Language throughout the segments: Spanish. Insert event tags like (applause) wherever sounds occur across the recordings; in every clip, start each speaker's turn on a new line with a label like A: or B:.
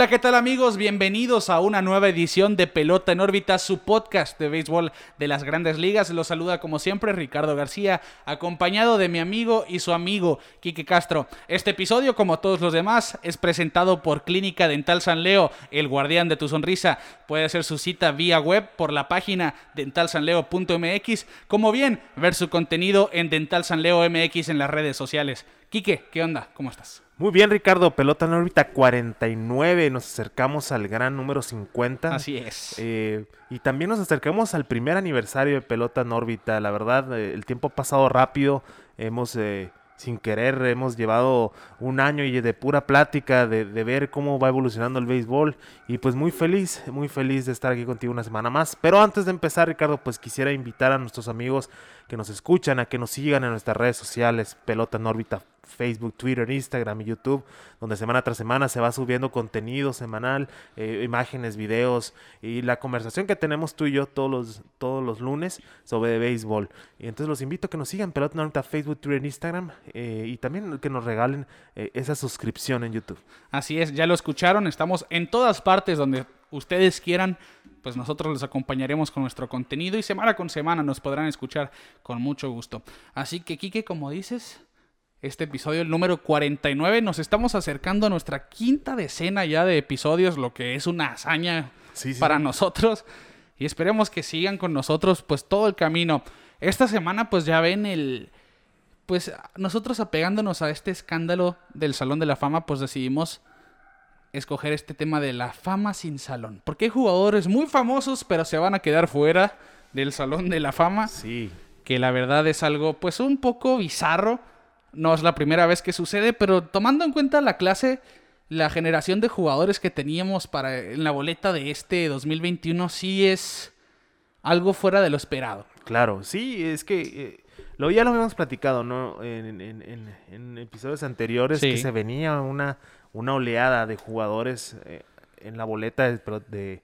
A: Hola, ¿qué tal amigos? Bienvenidos a una nueva edición de Pelota en órbita, su podcast de béisbol de las grandes ligas. Los saluda como siempre Ricardo García, acompañado de mi amigo y su amigo Quique Castro. Este episodio, como todos los demás, es presentado por Clínica Dental San Leo, el guardián de tu sonrisa. Puede hacer su cita vía web por la página dentalsanleo.mx, como bien ver su contenido en Dental San Leo MX en las redes sociales. Quique, ¿qué onda? ¿Cómo estás?
B: Muy bien, Ricardo. Pelota en órbita 49. Nos acercamos al gran número 50.
A: Así es.
B: Eh, y también nos acercamos al primer aniversario de Pelota en órbita. La verdad, eh, el tiempo ha pasado rápido. Hemos, eh, sin querer, hemos llevado un año y de pura plática, de, de, ver cómo va evolucionando el béisbol. Y pues muy feliz, muy feliz de estar aquí contigo una semana más. Pero antes de empezar, Ricardo, pues quisiera invitar a nuestros amigos que nos escuchan a que nos sigan en nuestras redes sociales, Pelota en órbita Facebook, Twitter, Instagram y YouTube, donde semana tras semana se va subiendo contenido semanal, eh, imágenes, videos y la conversación que tenemos tú y yo todos los, todos los lunes sobre béisbol. Y entonces los invito a que nos sigan, Pelota ahorita Facebook, Twitter, Instagram eh, y también que nos regalen eh, esa suscripción en YouTube.
A: Así es, ya lo escucharon, estamos en todas partes donde ustedes quieran, pues nosotros les acompañaremos con nuestro contenido y semana con semana nos podrán escuchar con mucho gusto. Así que, Kike, como dices, este episodio, el número 49. Nos estamos acercando a nuestra quinta decena ya de episodios, lo que es una hazaña
B: Sí, sí.
A: para nosotros. Y esperemos que sigan con nosotros pues todo el camino. Esta semana pues ya ven el... Pues nosotros apegándonos a este escándalo del Salón de la Fama pues decidimos escoger este tema de la fama sin salón. Porque hay jugadores muy famosos pero se van a quedar fuera del Salón de la Fama.
B: Sí.
A: Que la verdad es algo pues un poco bizarro no es la primera vez que sucede, pero tomando en cuenta la clase, la generación de jugadores que teníamos para en la boleta de este 2021 sí es algo fuera de lo esperado.
B: Claro, sí, es que eh, lo ya lo habíamos platicado, ¿no? En, en, en, en episodios anteriores
A: Sí.
B: que se venía una, una oleada de jugadores eh, en la boleta de, pero de-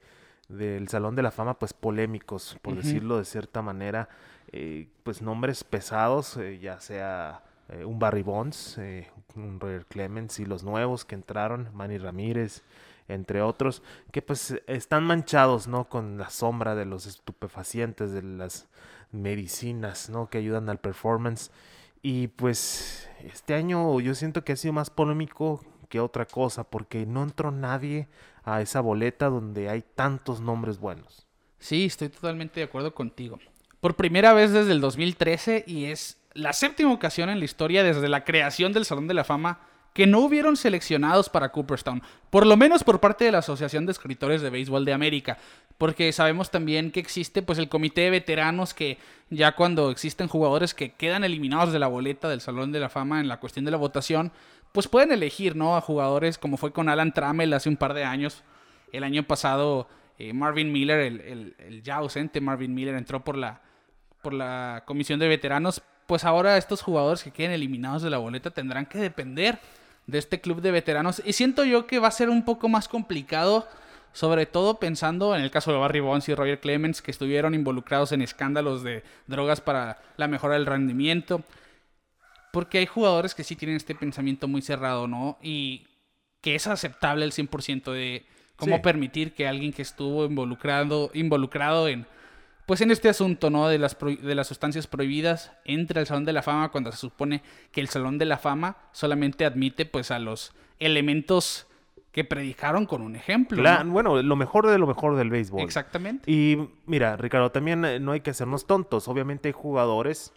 B: del Salón de la Fama, pues polémicos, por decirlo de cierta manera, eh, pues nombres pesados, eh, ya sea eh, un Barry Bonds, eh, un Roger Clemens y los nuevos que entraron, Manny Ramírez, entre otros, que pues están manchados, ¿no? Con la sombra de los estupefacientes, de las medicinas, ¿no? Que ayudan al performance. Y pues este año yo siento que ha sido más polémico que otra cosa, porque no entró nadie a esa boleta donde hay tantos nombres buenos.
A: Sí, estoy totalmente de acuerdo contigo. Por primera vez desde el 2013 y es la séptima ocasión en la historia desde la creación del Salón de la Fama que no hubieron seleccionados para Cooperstown, por lo menos por parte de la Asociación de Escritores de Béisbol de América, porque sabemos también que existe pues el comité de veteranos que ya cuando existen jugadores que quedan eliminados de la boleta del Salón de la Fama en la cuestión de la votación, pues pueden elegir, ¿no? A jugadores como fue con Alan Trammell hace un par de años. El año pasado eh, Marvin Miller, el, el- el ya ausente Marvin Miller, entró por la, por la comisión de veteranos. Pues ahora estos jugadores que queden eliminados de la boleta tendrán que depender de este club de veteranos. Y siento yo que va a ser un poco más complicado, sobre todo pensando en el caso de Barry Bonds y Roger Clemens, que estuvieron involucrados en escándalos de drogas para la mejora del rendimiento. Porque hay jugadores que sí tienen este pensamiento muy cerrado, ¿no? Y que es aceptable el 100% de cómo
B: Sí.
A: permitir que alguien que estuvo involucrado, involucrado en, pues en este asunto, ¿no? De las, pro- de las sustancias prohibidas entre al Salón de la Fama cuando se supone que el Salón de la Fama solamente admite, pues, a los elementos que predicaron con un ejemplo.
B: Bueno, lo mejor de lo mejor del béisbol.
A: Exactamente.
B: Y mira, Ricardo, también eh, no hay que hacernos tontos. Obviamente hay jugadores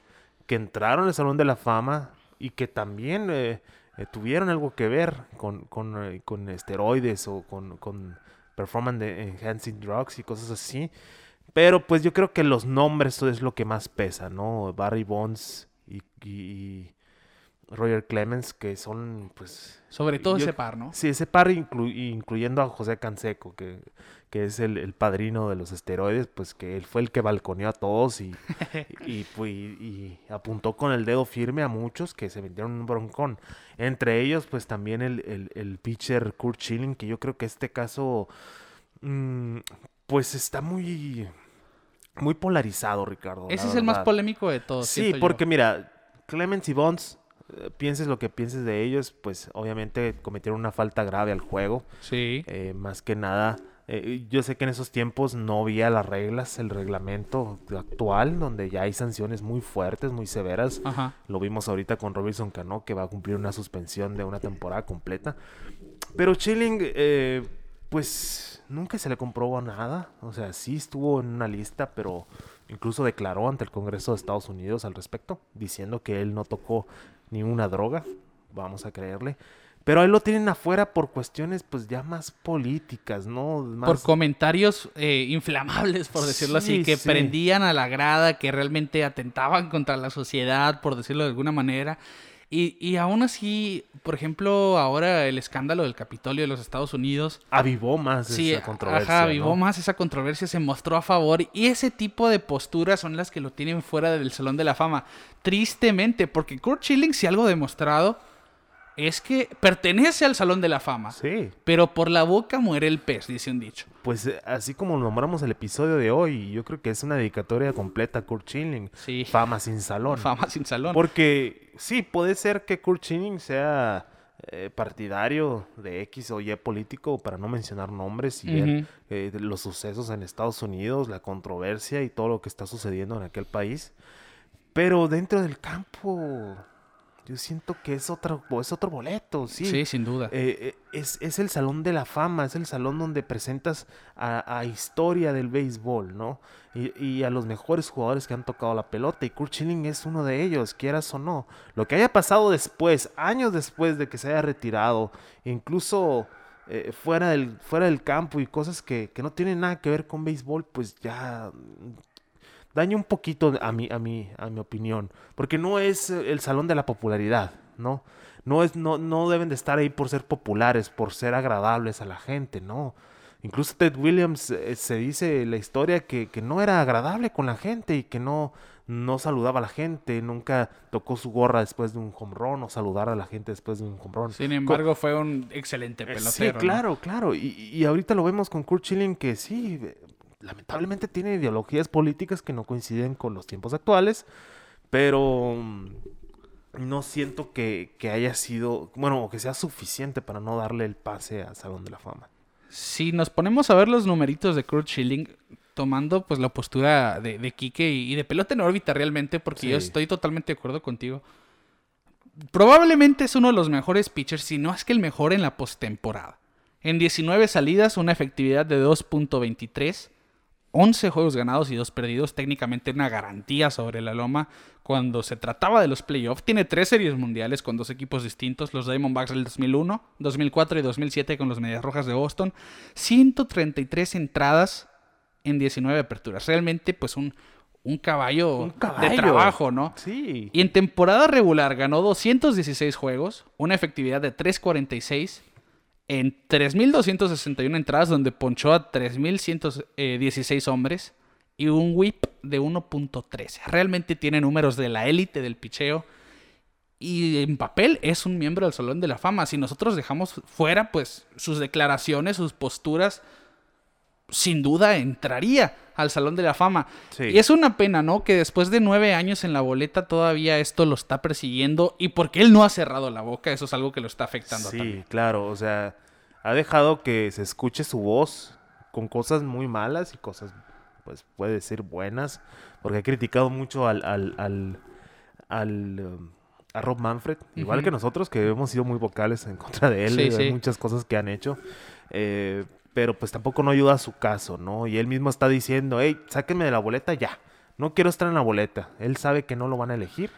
B: que entraron al Salón de la Fama y que también eh, eh, tuvieron algo que ver con, con, eh, con esteroides o con, con performance de enhancing drugs y cosas así. Pero pues yo creo que los nombres es lo que más pesa, ¿no? Barry Bonds y, y- Roger Clemens, que son, pues...
A: Sobre todo
B: yo-
A: ese par, ¿no?
B: Sí, ese par, inclu- incluyendo a José Canseco, que, que es el, el padrino de los esteroides, pues que él fue el que balconeó a todos y, (laughs) y, pues, y- apuntó con el dedo firme a muchos que se metieron un broncón. Entre ellos, pues también el, el, el pitcher Kurt Schilling, que yo creo que este caso, mm, pues está muy, muy polarizado, Ricardo.
A: Ese es el más polémico de todos.
B: Sí,
A: yo.
B: porque mira, Clemens y Bonds, eh, pienses lo que pienses de ellos, pues obviamente cometieron una falta grave al juego.
A: Sí.
B: Eh, más que nada, eh, yo sé que en esos tiempos no había las reglas, el reglamento actual, donde ya hay sanciones muy fuertes, muy severas.
A: Ajá.
B: Lo vimos ahorita con Robinson Cano, que va a cumplir una suspensión de una temporada completa. Pero Chilling, pues nunca se le comprobó nada. O sea, sí estuvo en una lista, pero incluso declaró ante el Congreso de Estados Unidos al respecto, diciendo que él no tocó ni una droga. Vamos a creerle. Pero ahí lo tienen afuera por cuestiones pues ya más políticas, ¿no? Más...
A: Por comentarios eh, inflamables, por decirlo así,
B: Sí,
A: que
B: sí.
A: prendían a la grada, que realmente atentaban contra la sociedad, por decirlo de alguna manera. Y, y aún así, por ejemplo, ahora el escándalo del Capitolio de los Estados Unidos,
B: avivó más
A: Sí,
B: esa controversia.
A: ajá, avivó
B: ¿no?
A: más esa controversia, se mostró a favor y ese tipo de posturas son las que lo tienen fuera del Salón de la Fama. Tristemente, porque Kurt Schilling, si algo demostrado, es que pertenece al Salón de la Fama.
B: Sí.
A: Pero por la boca muere el pez, dice un dicho.
B: Pues eh, así como nombramos el episodio de hoy, yo creo que es una dedicatoria completa a Kurt Schilling.
A: Sí.
B: Fama sin salón.
A: Fama sin salón.
B: Porque sí, puede ser que Kurt Schilling sea eh, partidario de X o Y político, para no mencionar nombres, y eh, de los sucesos en Estados Unidos, la controversia y todo lo que está sucediendo en aquel país. Pero dentro del campo, yo siento que es otro, es otro boleto, sí.
A: Sí, sin duda.
B: Eh, eh, es, es el salón de la fama, es el salón donde presentas a, a historia del béisbol, ¿no? Y, y a los mejores jugadores que han tocado la pelota. Y Kurt Schilling es uno de ellos, quieras o no. Lo que haya pasado después, años después de que se haya retirado, incluso eh, fuera, del, fuera del campo y cosas que, que no tienen nada que ver con béisbol, pues ya daña un poquito a mi, a mi, a mi opinión. Porque no es eh, el salón de la popularidad, ¿no? No, es, no, no deben de estar ahí por ser populares, por ser agradables a la gente, no. Incluso Ted Williams eh, se dice la historia que, que no era agradable con la gente y que no, no saludaba a la gente, nunca tocó su gorra después de un home run o saludar a la gente después de un home run.
A: Sin embargo, fue un excelente
B: Eh,
A: pelotero.
B: Sí,
A: ¿no?
B: claro, claro. Y, y ahorita lo vemos con Kurt Schilling que sí, eh, lamentablemente tiene ideologías políticas que no coinciden con los tiempos actuales, pero mm, no siento que, que haya sido, bueno, o que sea suficiente para no darle el pase al Salón de la Fama.
A: Si nos ponemos a ver los numeritos de Kurt Schilling, tomando pues la postura de, de Quique y, y de pelota en órbita realmente, porque yo estoy totalmente de acuerdo contigo. Probablemente es uno de los mejores pitchers, si no es que el mejor en la postemporada. En 19 salidas, una efectividad de 2.23, 11 juegos ganados y 2 perdidos, técnicamente una garantía sobre la loma cuando se trataba de los playoffs. Tiene tres series mundiales con dos equipos distintos, los Diamondbacks del 2001, 2004 y 2007 con los Medias Rojas de Boston. 133 entradas en 19 aperturas. Realmente pues un, un caballo,
B: Un
A: de
B: caballo.
A: trabajo, ¿no?
B: Sí.
A: Y en temporada regular ganó 216 juegos, una efectividad de 3.46 en 3.261 entradas donde ponchó a 3.116 hombres y un whip de 1.13. Realmente tiene números de la élite del picheo y en papel es un miembro del Salón de la Fama. Si nosotros dejamos fuera pues sus declaraciones, sus posturas, sin duda entraría al Salón de la Fama.
B: Sí.
A: Y es una pena, ¿no? Que después de nueve años en la boleta todavía esto lo está persiguiendo y porque él no ha cerrado la boca, eso es algo que lo está afectando
B: Sí,
A: también.
B: claro, o sea, ha dejado que se escuche su voz con cosas muy malas y cosas, pues puede decir buenas, porque ha criticado mucho al, al, al, al, um, a Rob Manfred, igual que nosotros, que hemos sido muy vocales en contra de él,
A: Sí,
B: de
A: sí.
B: muchas cosas que han hecho, eh, pero pues tampoco no ayuda a su caso, ¿no? Y él mismo está diciendo, hey, sáquenme de la boleta ya, no quiero estar en la boleta, él sabe que no lo van a elegir,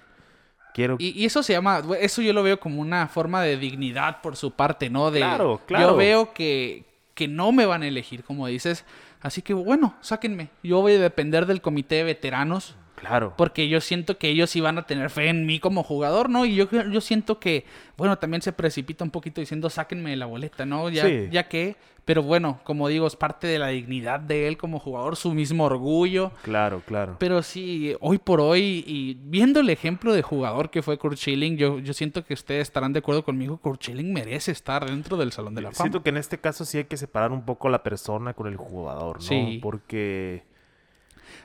B: quiero...
A: Y, y eso se llama, eso yo lo veo como una forma de dignidad por su parte, ¿no? De,
B: Claro, claro.
A: Yo veo que, que no me van a elegir, como dices. Así que bueno, sáquenme. Yo voy a depender del comité de veteranos.
B: Claro.
A: Porque yo siento que ellos iban a tener fe en mí como jugador, ¿no? Y yo, yo siento que, bueno, también se precipita un poquito diciendo, sáquenme de la boleta, ¿no? Ya,
B: Sí.
A: ya que, pero bueno, como digo, es parte de la dignidad de él como jugador, su mismo orgullo.
B: Claro, claro.
A: Pero sí, hoy por hoy, y viendo el ejemplo de jugador que fue Kurt Schilling, yo, yo siento que ustedes estarán de acuerdo conmigo, Kurt Schilling merece estar dentro del Salón de la Fama.
B: Siento que en este caso sí hay que separar un poco la persona con el jugador, ¿no?
A: Sí.
B: Porque.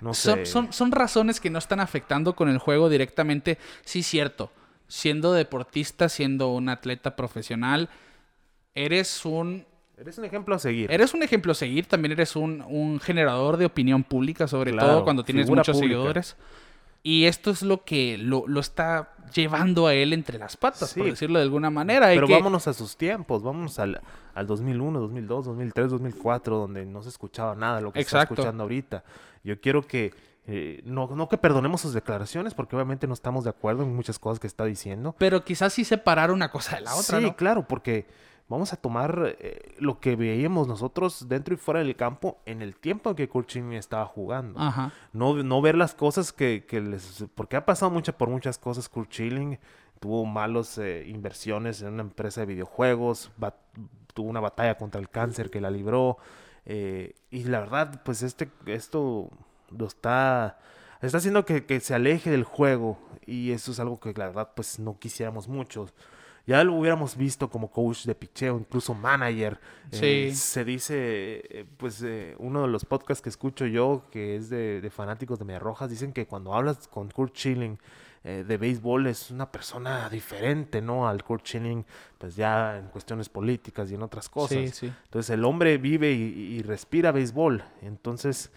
B: No
A: Son,
B: sé.
A: son, son razones que no están afectando con el juego directamente. Sí, cierto. Siendo deportista, siendo un atleta profesional, eres un,
B: Eres un ejemplo a seguir.
A: eres un ejemplo a seguir. También eres un, un generador de opinión pública, sobre
B: Claro,
A: todo cuando tienes muchos
B: pública.
A: seguidores. Y esto es lo que lo, lo está llevando a él entre las patas, por decirlo de alguna manera.
B: Pero
A: que-
B: vámonos a sus tiempos, vámonos al, al 2001, 2002, 2003, 2004, donde no se escuchaba nada lo que está escuchando ahorita. Yo quiero que, eh, no, no que perdonemos sus declaraciones, porque obviamente no estamos de acuerdo en muchas cosas que está diciendo.
A: Pero quizás sí separar una cosa de la otra,
B: sí,
A: ¿no?
B: claro, porque vamos a tomar eh, lo que veíamos nosotros dentro y fuera del campo en el tiempo en que Kurt Schilling estaba jugando.
A: Ajá.
B: No, no ver las cosas que, que les... Porque ha pasado mucha, por muchas cosas Kurt Schilling. Tuvo malos eh, inversiones en una empresa de videojuegos. tuvo una batalla contra el cáncer que la libró. Eh, y la verdad, pues este, esto lo está... Está haciendo que, que se aleje del juego. Y eso es algo que la verdad, pues no quisiéramos mucho. Ya lo hubiéramos visto como coach de picheo, incluso manager. Eh,
A: Sí.
B: se dice, eh, pues eh, uno de los podcasts que escucho yo, que es de, de fanáticos de Medias Rojas, dicen que cuando hablas con Kurt Schilling eh, de béisbol es una persona diferente, ¿no? Al Kurt Schilling, pues ya en cuestiones políticas y en otras cosas.
A: Sí, sí.
B: Entonces el hombre vive y, y respira béisbol. Entonces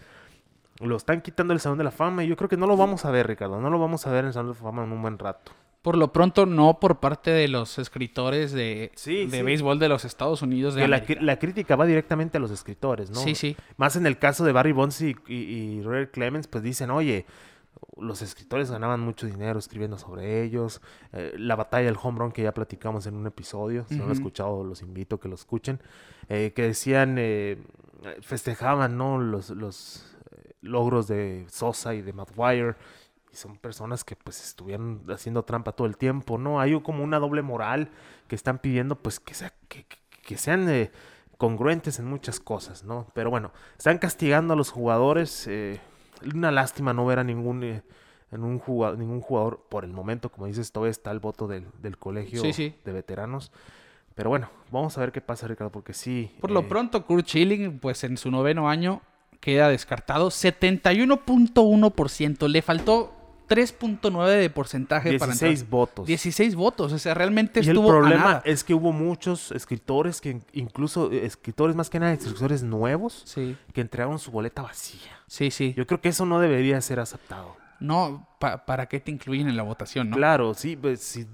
B: lo están quitando del Salón de la Fama y yo creo que no lo vamos a ver, Ricardo. No lo vamos a ver en el Salón de la Fama en un buen rato.
A: Por lo pronto, no por parte de los escritores de,
B: Sí,
A: de
B: sí.
A: béisbol de los Estados Unidos de
B: la, la crítica va directamente a los escritores, ¿no?
A: Sí, sí.
B: Más en el caso de Barry Bonds y, y, y Clemens, pues dicen, oye, los escritores ganaban mucho dinero escribiendo sobre ellos. eh, la batalla del home run que ya platicamos en un episodio, si no lo han escuchado, los invito a que lo escuchen. eh, que decían, eh, festejaban, ¿no? Los, los eh, logros de Sosa y de Maguire. Y son personas que pues estuvieron haciendo trampa todo el tiempo, ¿no? Hay como una doble moral que están pidiendo pues que, sea, que, que- sean eh, congruentes en muchas cosas, ¿no? Pero bueno, están castigando a los jugadores. Una lástima no ver a ningún, eh, en un jugador, ningún jugador por el momento, como dices, todavía está el voto del, del colegio
A: Sí, sí.
B: de veteranos. Pero bueno, vamos a ver qué pasa, Ricardo, porque sí.
A: Por lo
B: eh,
A: pronto, Kurt Schilling, pues en su noveno año queda descartado. 71.1%. Le faltó 3.9 de porcentaje para
B: 16
A: entrar.
B: votos.
A: 16 votos. O sea, realmente
B: Y el
A: estuvo a
B: problema
A: nada.
B: es que hubo muchos escritores que incluso eh, escritores más que nada escritores nuevos
A: Sí,
B: que entregaron su boleta vacía.
A: sí, sí.
B: Yo creo que eso no debería ser aceptado.
A: No, pa- ¿para qué te incluyen en la votación, no?
B: Claro, sí, pues sí.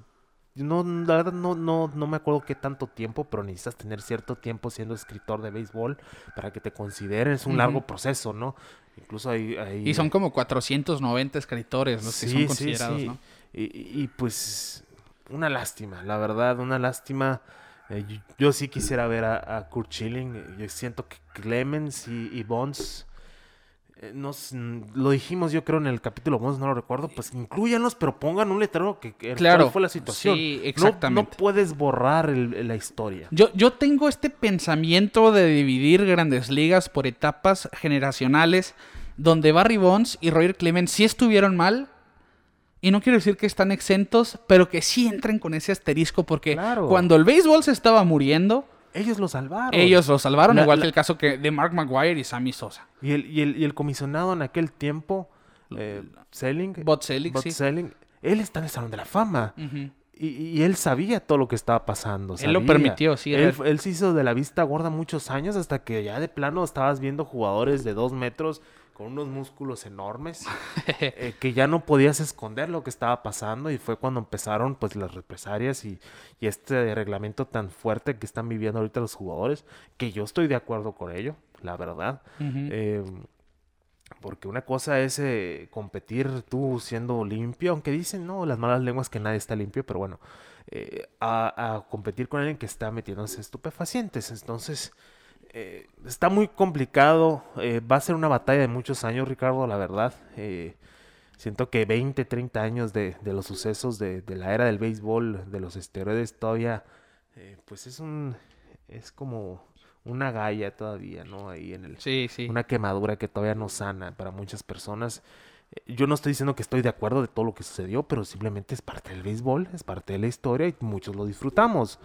B: No, la verdad no, no, no me acuerdo qué tanto tiempo, pero necesitas tener cierto tiempo siendo escritor de béisbol para que te consideren. Es un largo proceso, ¿no? Incluso hay... hay-
A: Y son como 490 escritores los que
B: Sí,
A: son
B: sí,
A: considerados,
B: sí.
A: ¿no?
B: Y, y- pues una lástima, la verdad, una lástima. Eh, yo, yo sí quisiera ver a, a Kurt Schilling. Yo siento que Clemens y, y Bonds, nos, mm, lo dijimos yo creo en el capítulo Bonds, no lo recuerdo, pues incluyanlos, pero pongan un letrero que, que
A: Claro,
B: cuál fue la situación.
A: sí,
B: No- No,
A: exactamente.
B: puedes borrar el- la historia.
A: Yo, yo tengo este pensamiento de dividir grandes ligas por etapas generacionales donde Barry Bonds y Roger Clemens sí estuvieron mal. Y no quiero decir que están exentos, pero que sí entren con ese asterisco porque
B: Claro.
A: cuando el béisbol se estaba muriendo,
B: Ellos lo salvaron.
A: ellos lo salvaron,
B: La-
A: igual
B: la-
A: que el caso que de Mark Maguire y Sammy Sosa.
B: Y el, y el, y el comisionado en aquel tiempo, eh, Selling,
A: Bot
B: Bud
A: sí.
B: Selling, él está en el Salón de la Fama. Y, y él sabía todo lo que estaba pasando.
A: Él lo permitió, sí,
B: Él, él se hizo de la vista gorda muchos años hasta que ya de plano estabas viendo jugadores de dos metros con unos músculos enormes (laughs) eh, que ya no podías esconder lo que estaba pasando y fue cuando empezaron pues las represalias y, y este reglamento tan fuerte que están viviendo ahorita los jugadores que yo estoy de acuerdo con ello, la verdad. Eh, porque una cosa es eh, competir tú siendo limpio, aunque dicen, no, las malas lenguas que nadie está limpio, pero bueno, a, a competir con alguien que está metiéndose estupefacientes. Entonces, eh, está muy complicado. eh, va a ser una batalla de muchos años, Ricardo, la verdad. Eh, siento que 20, 30 años de, de los sucesos de, de la era del béisbol, de los esteroides todavía, pues es un, es como una galla todavía, ¿no? Ahí en el,
A: Sí, sí.
B: una quemadura que todavía no sana para muchas personas. Yo no estoy diciendo que estoy de acuerdo de todo lo que sucedió, pero simplemente es parte del béisbol, es parte de la historia y muchos lo disfrutamos.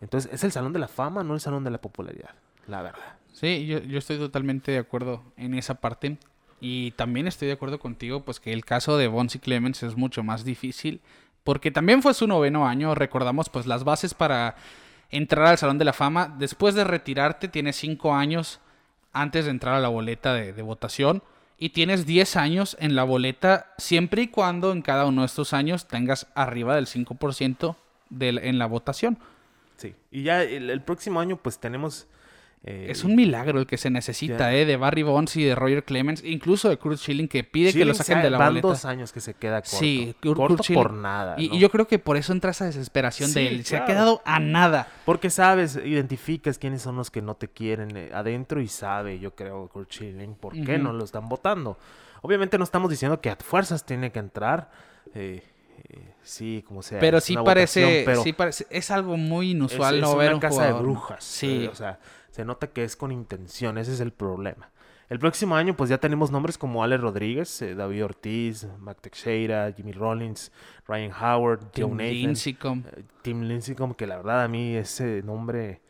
B: Entonces, es el salón de la fama, no el salón de la popularidad, la verdad.
A: Sí, yo, yo estoy totalmente de acuerdo en esa parte. Y también estoy de acuerdo contigo, pues que el caso de Bonzi Clemens es mucho más difícil. Porque también fue su noveno año. Recordamos, pues, las bases para entrar al Salón de la Fama. Después de retirarte, tienes cinco años antes de entrar a la boleta de, de votación. Y tienes 10 años en la boleta, siempre y cuando en cada uno de estos años tengas arriba del 5% del- en la votación.
B: Sí. Y ya el, el próximo año, pues tenemos. Eh,
A: Es un milagro el que se necesita. ¿eh? De Barry Bonds y de Roger Clemens, incluso de Kurt Schilling, que pide que lo saquen de la
B: van
A: boleta.
B: dos años que se queda corto.
A: Sí, Kurt-
B: corto
A: Kurt
B: por nada.
A: Y,
B: ¿no?
A: y yo creo que por eso entra esa desesperación
B: Sí,
A: de él. Se ha quedado a nada.
B: Porque sabes, identificas quiénes son los que no te quieren eh, adentro y sabe, yo creo, Kurt Schilling, por qué no lo están votando. Obviamente no estamos diciendo que a fuerzas tiene que entrar. eh, sí, como sea.
A: Pero sí parece,
B: votación, pero
A: sí parece, es algo muy inusual
B: es
A: no ver un
B: casa
A: jugador,
B: de brujas.
A: Sí,
B: o sea, se nota que es con intención, ese es el problema. El próximo año, pues ya tenemos nombres como Ale Rodríguez, eh, David Ortiz, Mac Teixeira, Jimmy Rollins, Ryan Howard,
A: Tim
B: Joe Nathan.
A: Lincecum.
B: Eh, Tim como que la verdad a mí ese nombre,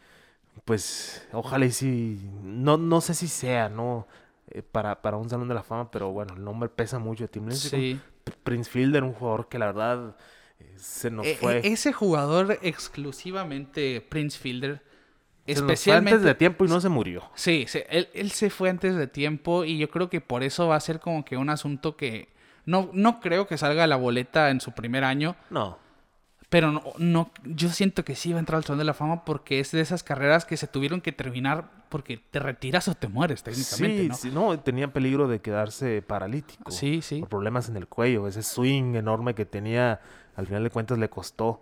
B: pues ojalá y sí, no, no sé si sea, ¿no? Eh, para, para un Salón de la Fama, pero bueno, el nombre pesa mucho. Tim Lindsay,
A: Sí.
B: Prince Fielder, un jugador que la verdad se nos fue.
A: ese jugador exclusivamente Prince Fielder,
B: se nos fue
A: especialmente
B: antes de tiempo y no se murió.
A: Sí, se- él, él se fue antes de tiempo y yo creo que por eso va a ser como que un asunto que no, no creo que salga a la boleta en su primer año,
B: No.
A: pero no, no, yo siento que sí va a entrar al Salón de la Fama porque es de esas carreras que se tuvieron que terminar porque te retiras o te mueres técnicamente,
B: Sí,
A: ¿no?
B: sí, no, tenía peligro de quedarse paralítico.
A: Sí, sí.
B: Por problemas en el cuello. Ese swing enorme que tenía, al final de cuentas le costó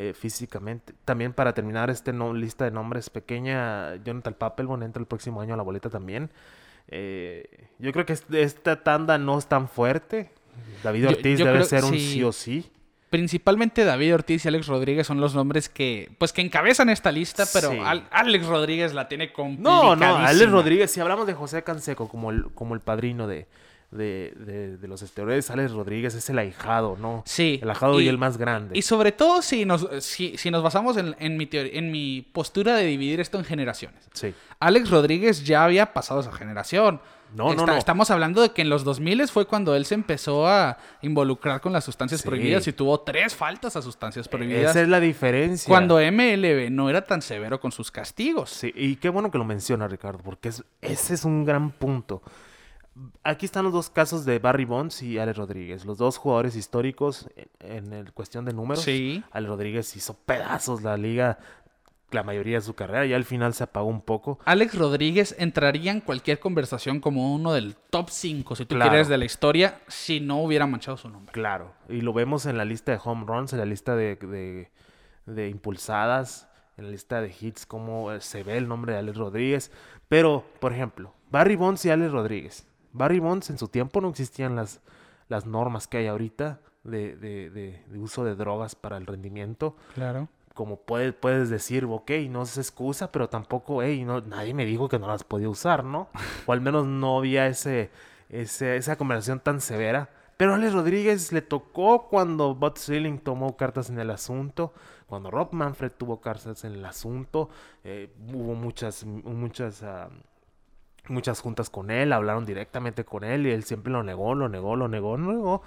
B: eh, físicamente. También para terminar esta lista de nombres pequeña, Jonathan Papelbon entra el próximo año a la boleta también. Eh, yo creo que est- esta tanda no es tan fuerte. David
A: Yo-
B: Ortiz
A: yo
B: debe
A: creo-
B: ser un
A: sí.
B: sí o sí.
A: Principalmente David Ortiz y Alex Rodríguez son los nombres que, pues, que encabezan esta lista, pero
B: Sí.
A: Al- Alex Rodríguez la tiene complicadísima.
B: No, no, Alex Rodríguez, si hablamos de José Canseco como el, como el padrino de, de, de- de los esteroides, Alex Rodríguez es el ahijado, ¿no?
A: Sí.
B: El ahijado y, el más grande.
A: Y sobre todo si nos, si, si nos basamos en, en mi teoría- en mi postura de dividir esto en generaciones.
B: Sí.
A: Alex Rodríguez ya había pasado esa generación.
B: No, no, no.
A: Estamos hablando de que en los 2000 fue cuando él se empezó a involucrar con las sustancias
B: Sí.
A: prohibidas y tuvo tres faltas a sustancias prohibidas.
B: Esa es la diferencia.
A: Cuando MLB no era tan severo con sus castigos.
B: Sí, y qué bueno que lo menciona Ricardo, porque es- ese es un gran punto. Aquí están los dos casos de Barry Bonds y Ale Rodríguez, los dos jugadores históricos en, en el cuestión de números.
A: Sí.
B: Ale Rodríguez hizo pedazos la liga la mayoría de su carrera y al final se apagó un poco.
A: Alex Rodríguez entraría en cualquier conversación como uno del top 5, si tú
B: Claro.
A: quieres, de la historia, si no hubiera manchado su nombre.
B: Claro, y lo vemos en la lista de home runs, en la lista de, de- de impulsadas, en la lista de hits, cómo eh, se ve el nombre de Alex Rodríguez. Pero, por ejemplo, Barry Bonds y Alex Rodríguez. Barry Bonds en su tiempo no existían las, las normas que hay ahorita de, de- de- de uso de drogas para el rendimiento.
A: Claro.
B: Como puede- puedes decir, ok, no se excusa, pero tampoco, hey, no, nadie me dijo que no las podía usar, ¿no? (laughs) O al menos no había ese, ese- esa conversación tan severa. Pero Alex Rodríguez le tocó cuando Bud Selig tomó cartas en el asunto, cuando Rob Manfred tuvo cartas en el asunto, eh, hubo muchas, muchas, ah, muchas juntas con él, hablaron directamente con él y él siempre lo negó, lo negó, lo negó, lo negó.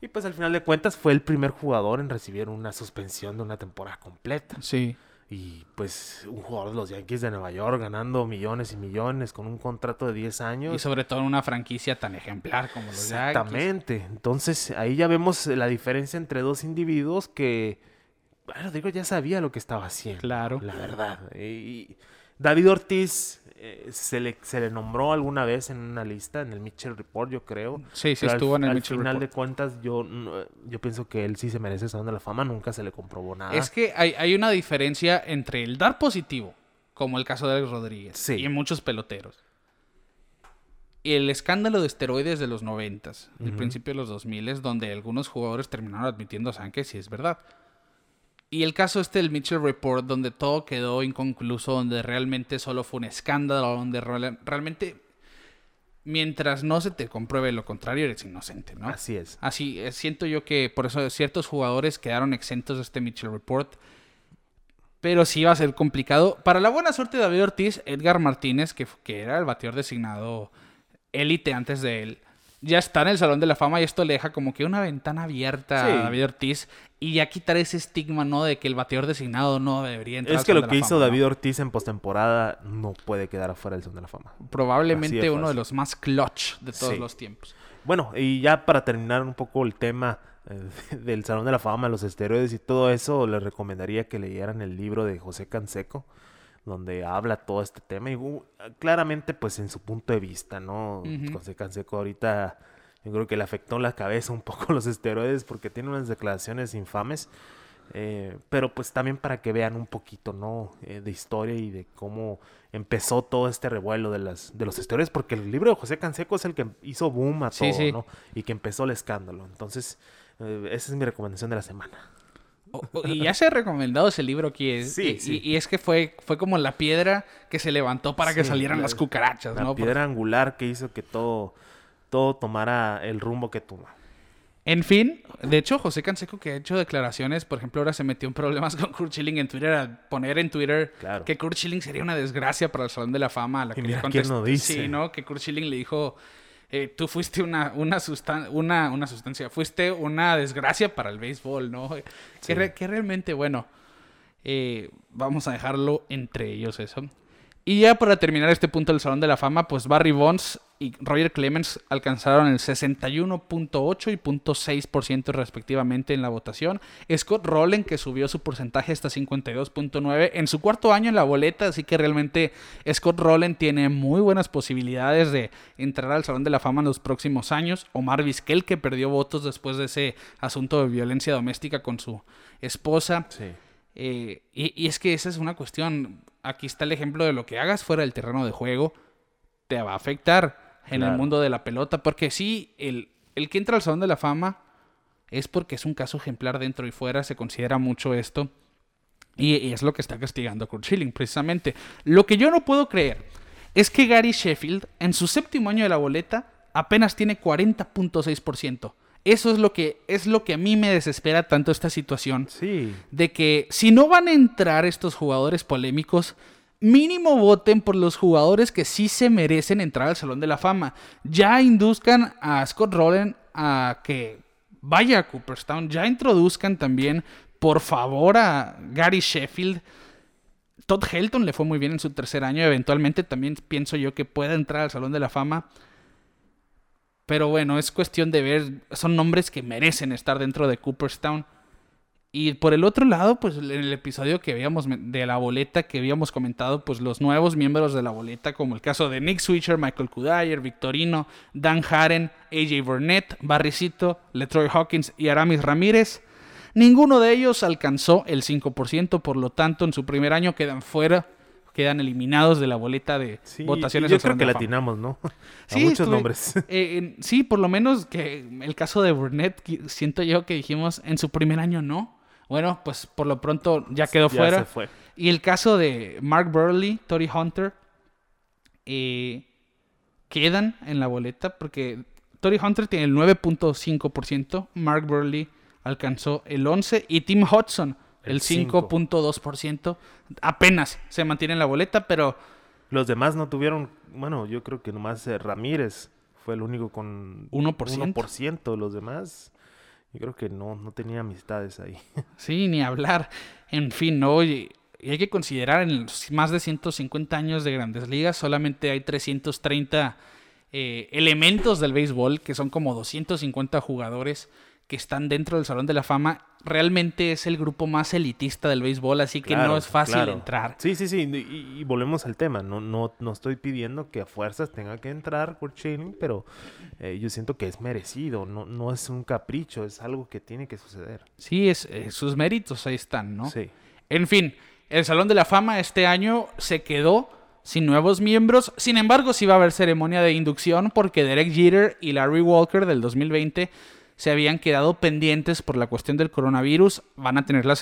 B: Y pues al final de cuentas fue el primer jugador en recibir una suspensión de una temporada completa.
A: Sí.
B: Y pues un jugador de los Yankees de Nueva York ganando millones y millones con un contrato de 10 años.
A: Y sobre todo en una franquicia tan ejemplar como los Yankees.
B: Exactamente. Entonces ahí ya vemos la diferencia entre dos individuos que, bueno, digo, ya sabía lo que estaba haciendo.
A: Claro.
B: La verdad. Y David Ortiz eh, se, le, se le nombró alguna vez en una lista, en el Mitchell Report, yo creo.
A: Sí, sí
B: Pero al-
A: estuvo en el
B: al
A: Mitchell
B: final
A: Report.
B: de cuentas, yo, yo pienso que él sí se merece Salón de la Fama. Nunca se le comprobó nada.
A: Es que hay, hay una diferencia entre el dar positivo, como el caso de Alex Rodríguez,
B: Sí.
A: y en muchos peloteros, el escándalo de esteroides de los noventas, el principio de los 2000 donde algunos jugadores terminaron admitiendo, saben que sí es verdad. Y el caso este del Mitchell Report, donde todo quedó inconcluso, donde realmente solo fue un escándalo, donde realmente, mientras no se te compruebe lo contrario, eres inocente, ¿no?
B: Así es.
A: Así, eh, siento yo que por eso ciertos jugadores quedaron exentos de este Mitchell Report. Pero sí va a ser complicado. Para la buena suerte de David Ortiz, Edgar Martínez, que, que era el bateador designado élite antes de él, ya está en el Salón de la Fama y esto le deja como que una ventana abierta a David Ortiz y ya quitar ese estigma, ¿no? De que el bateador designado no debería entrar.
B: Es que lo que hizo David Ortiz en postemporada no puede quedar afuera del Salón de la Fama.
A: Probablemente uno de los más clutch de todos los tiempos.
B: Bueno, y ya para terminar un poco el tema eh, (laughs) del Salón de la Fama, los esteroides y todo eso, les recomendaría que leyeran el libro de José Canseco donde habla todo este tema y uh, claramente pues en su punto de vista, ¿no? José Canseco ahorita yo creo que le afectó la cabeza un poco (laughs) los esteroides porque tiene unas declaraciones infames, eh, pero pues también para que vean un poquito, ¿no? Eh, de historia y de cómo empezó todo este revuelo de, las, de los esteroides, porque el libro de José Canseco es el que hizo boom a todo, ¿no? Y que empezó el escándalo. Entonces, eh, esa es mi recomendación de la semana
A: y ya se ha recomendado ese libro aquí. Es, y, es que fue, fue como la piedra que se levantó para que salieran las cucarachas,
B: la piedra angular que hizo que todo, todo tomara el rumbo que tuvo.
A: En fin, de hecho, José Canseco que ha hecho declaraciones, por ejemplo, ahora se metió en problemas (laughs) con Kurt Schilling en Twitter a poner en Twitter que Kurt Schilling sería una desgracia para el Salón de la Fama. la que
B: le contestó, dice.
A: Sí, ¿no? Que Kurt Schilling le dijo eh, tú fuiste una, una, una, una, sustancia, fuiste una desgracia para el béisbol, ¿no? Que, que, realmente, bueno, eh, vamos a dejarlo entre ellos eso. Y ya para terminar este punto del Salón de la Fama, pues Barry Bonds y Roger Clemens alcanzaron el 61.8 y .6% respectivamente en la votación. Scott Rowland, que subió su porcentaje hasta 52.9 en su cuarto año en la boleta, así que realmente Scott Rowland tiene muy buenas posibilidades de entrar al Salón de la Fama en los próximos años. Omar Vizquel, que perdió votos después de ese asunto de violencia doméstica con su esposa.
B: Sí.
A: Eh, y, es que esa es una cuestión. Aquí está el ejemplo de lo que hagas fuera del terreno de juego. Te va a afectar en el mundo de la pelota. Porque sí, el, el que entra al Salón de la Fama es porque es un caso ejemplar dentro y fuera. Se considera mucho esto. Y, es lo que está castigando Kurt Schilling, precisamente. Lo que yo no puedo creer es que Gary Sheffield, en su séptimo año de la boleta, apenas tiene 40.6%. Eso es lo que es lo que a mí me desespera tanto esta situación.
B: Sí.
A: De que si no van a entrar estos jugadores polémicos, mínimo voten por los jugadores que sí se merecen entrar al Salón de la Fama. Ya induzcan a Scott Rowland a que vaya a Cooperstown. Ya introduzcan también, por favor, a Gary Sheffield. Todd Helton le fue muy bien en su tercer año. Eventualmente también pienso yo que pueda entrar al Salón de la Fama. Pero bueno, es cuestión de ver, son nombres que merecen estar dentro de Cooperstown. Y por el otro lado, pues en el episodio que veíamos de la boleta que habíamos comentado, pues los nuevos miembros de la boleta, como el caso de Nick Switcher, Michael Kudayer, Victorino, Dan Haren, AJ Burnett, Barricito, Letroy Hawkins y Aramis Ramírez. Ninguno de ellos alcanzó el 5%, por lo tanto en su primer año quedan fuera quedan eliminados de la boleta de votaciones.
B: Yo creo que latinamos, ¿no? (laughs) A muchos nombres. (laughs)
A: Eh, sí, por lo menos que el caso de Burnett, siento yo que dijimos en su primer año no. Bueno, pues por lo pronto ya quedó fuera.
B: fue.
A: Y el caso de Mark Burley, Tori Hunter, eh, quedan en la boleta porque Tori Hunter tiene el 9.5%, Mark Burley alcanzó el 11% y Tim Hudson el 5.2%. Apenas se mantiene en la boleta, pero...
B: Los demás no tuvieron, bueno, yo creo que nomás eh, Ramírez fue el único con
A: 1%.
B: 1%. Los demás, yo creo que no, no tenía amistades ahí. (laughs)
A: Sí, ni hablar. En fin, no, y, hay que considerar en los más de 150 años de grandes ligas, solamente hay 330 eh, elementos del béisbol, que son como 250 jugadores que están dentro del Salón de la Fama, realmente es el grupo más elitista del béisbol, así que no es fácil entrar.
B: Sí, sí, sí, y, volvemos al tema, no, no, no estoy pidiendo que a fuerzas tenga que entrar Kurt Schilling, pero eh, yo siento que es merecido, no, no es un capricho, es algo que tiene que suceder.
A: Sí, es, eh, sus méritos ahí están, ¿no?
B: Sí.
A: En fin, el Salón de la Fama este año se quedó sin nuevos miembros. Sin embargo, sí va a haber ceremonia de inducción porque Derek Jeter y Larry Walker del 2020 se habían quedado pendientes por la cuestión del coronavirus. Van a tener la,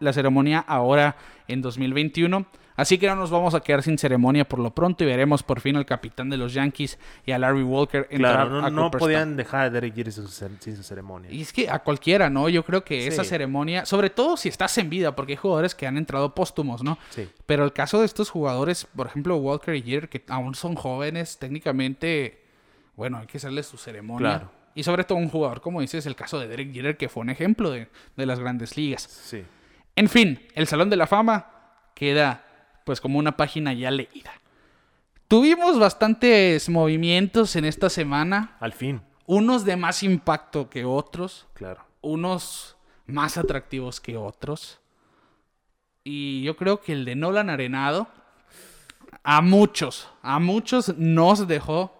A: la ceremonia ahora en 2021. Así que no nos vamos a quedar sin ceremonia por lo pronto y veremos por fin al capitán de los Yankees y a Larry Walker
B: entrar claro, no, no podían dejar a Derek Jeter sin su ceremonia.
A: Y es que a cualquiera, ¿no? Yo creo que esa ceremonia, sobre todo si estás en vida, porque hay jugadores que han entrado póstumos, ¿no?
B: Sí.
A: Pero el caso de estos jugadores, por ejemplo, Walker y Jeter, que aún son jóvenes, técnicamente, bueno, hay que hacerles su ceremonia.
B: Claro.
A: Y sobre todo un jugador, como dices, el caso de Derek Jeter, que fue un ejemplo de, de las grandes ligas.
B: Sí.
A: En fin, el Salón de la Fama queda pues como una página ya leída. Tuvimos bastantes movimientos en esta semana.
B: Al fin.
A: Unos de más impacto que otros.
B: Claro.
A: Unos más atractivos que otros. Y yo creo que el de Nolan Arenado a muchos, a muchos nos dejó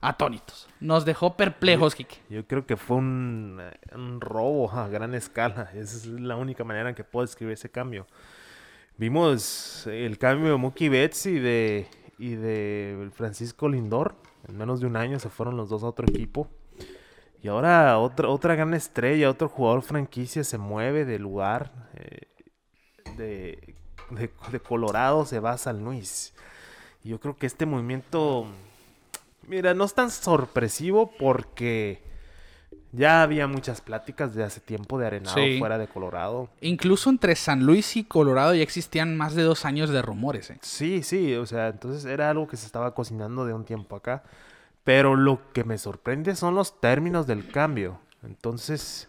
A: atónitos. Nos dejó perplejos, Kike.
B: Yo creo que fue un, un robo a gran escala. Esa es la única manera en que puedo describir ese cambio. Vimos el cambio de Mookie Betts y de, y de Francisco Lindor. En menos de un año se fueron los dos a otro equipo. Y ahora otra, otra gran estrella, otro jugador franquicia se mueve de lugar. Eh, de, de, Colorado se va a San Luis. Y yo creo que este movimiento, mira, no es tan sorpresivo porque ya había muchas pláticas de hace tiempo de Arenado fuera de Colorado.
A: Incluso entre San Luis y Colorado ya existían más de dos años de rumores. ¿eh?
B: Sí, sí, o sea, entonces era algo que se estaba cocinando de un tiempo acá. Pero lo que me sorprende son los términos del cambio. Entonces,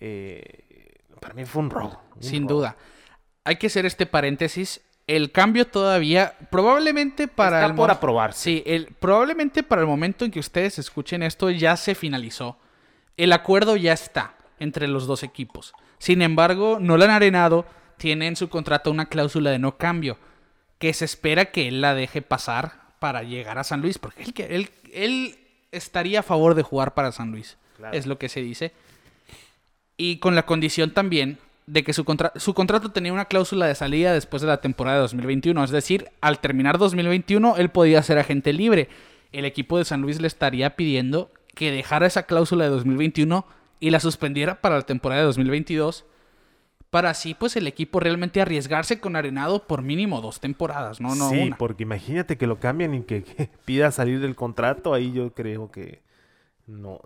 B: eh, para mí fue un robo.
A: Sin duda. Hay que hacer este paréntesis. El cambio todavía, probablemente para...
B: Está por aprobarse.
A: Sí, el, probablemente para el momento en que ustedes escuchen esto ya se finalizó el acuerdo ya está entre los dos equipos. Sin embargo, Nolan Arenado tiene en su contrato una cláusula de no cambio, que se espera que él la deje pasar para llegar a San Luis, porque él, él, él estaría a favor de jugar para San Luis, es lo que se dice. Y con la condición también de que su, su contrato tenía una cláusula de salida después de la temporada de 2021, es decir, al terminar 2021 él podía ser agente libre. El equipo de San Luis le estaría pidiendo que dejara esa cláusula de 2021 y la suspendiera para la temporada de 2022 para así pues el equipo realmente arriesgarse con Arenado por mínimo dos temporadas, no, no
B: sí, porque imagínate que lo cambian y que, (laughs) pida salir del contrato, ahí yo creo que no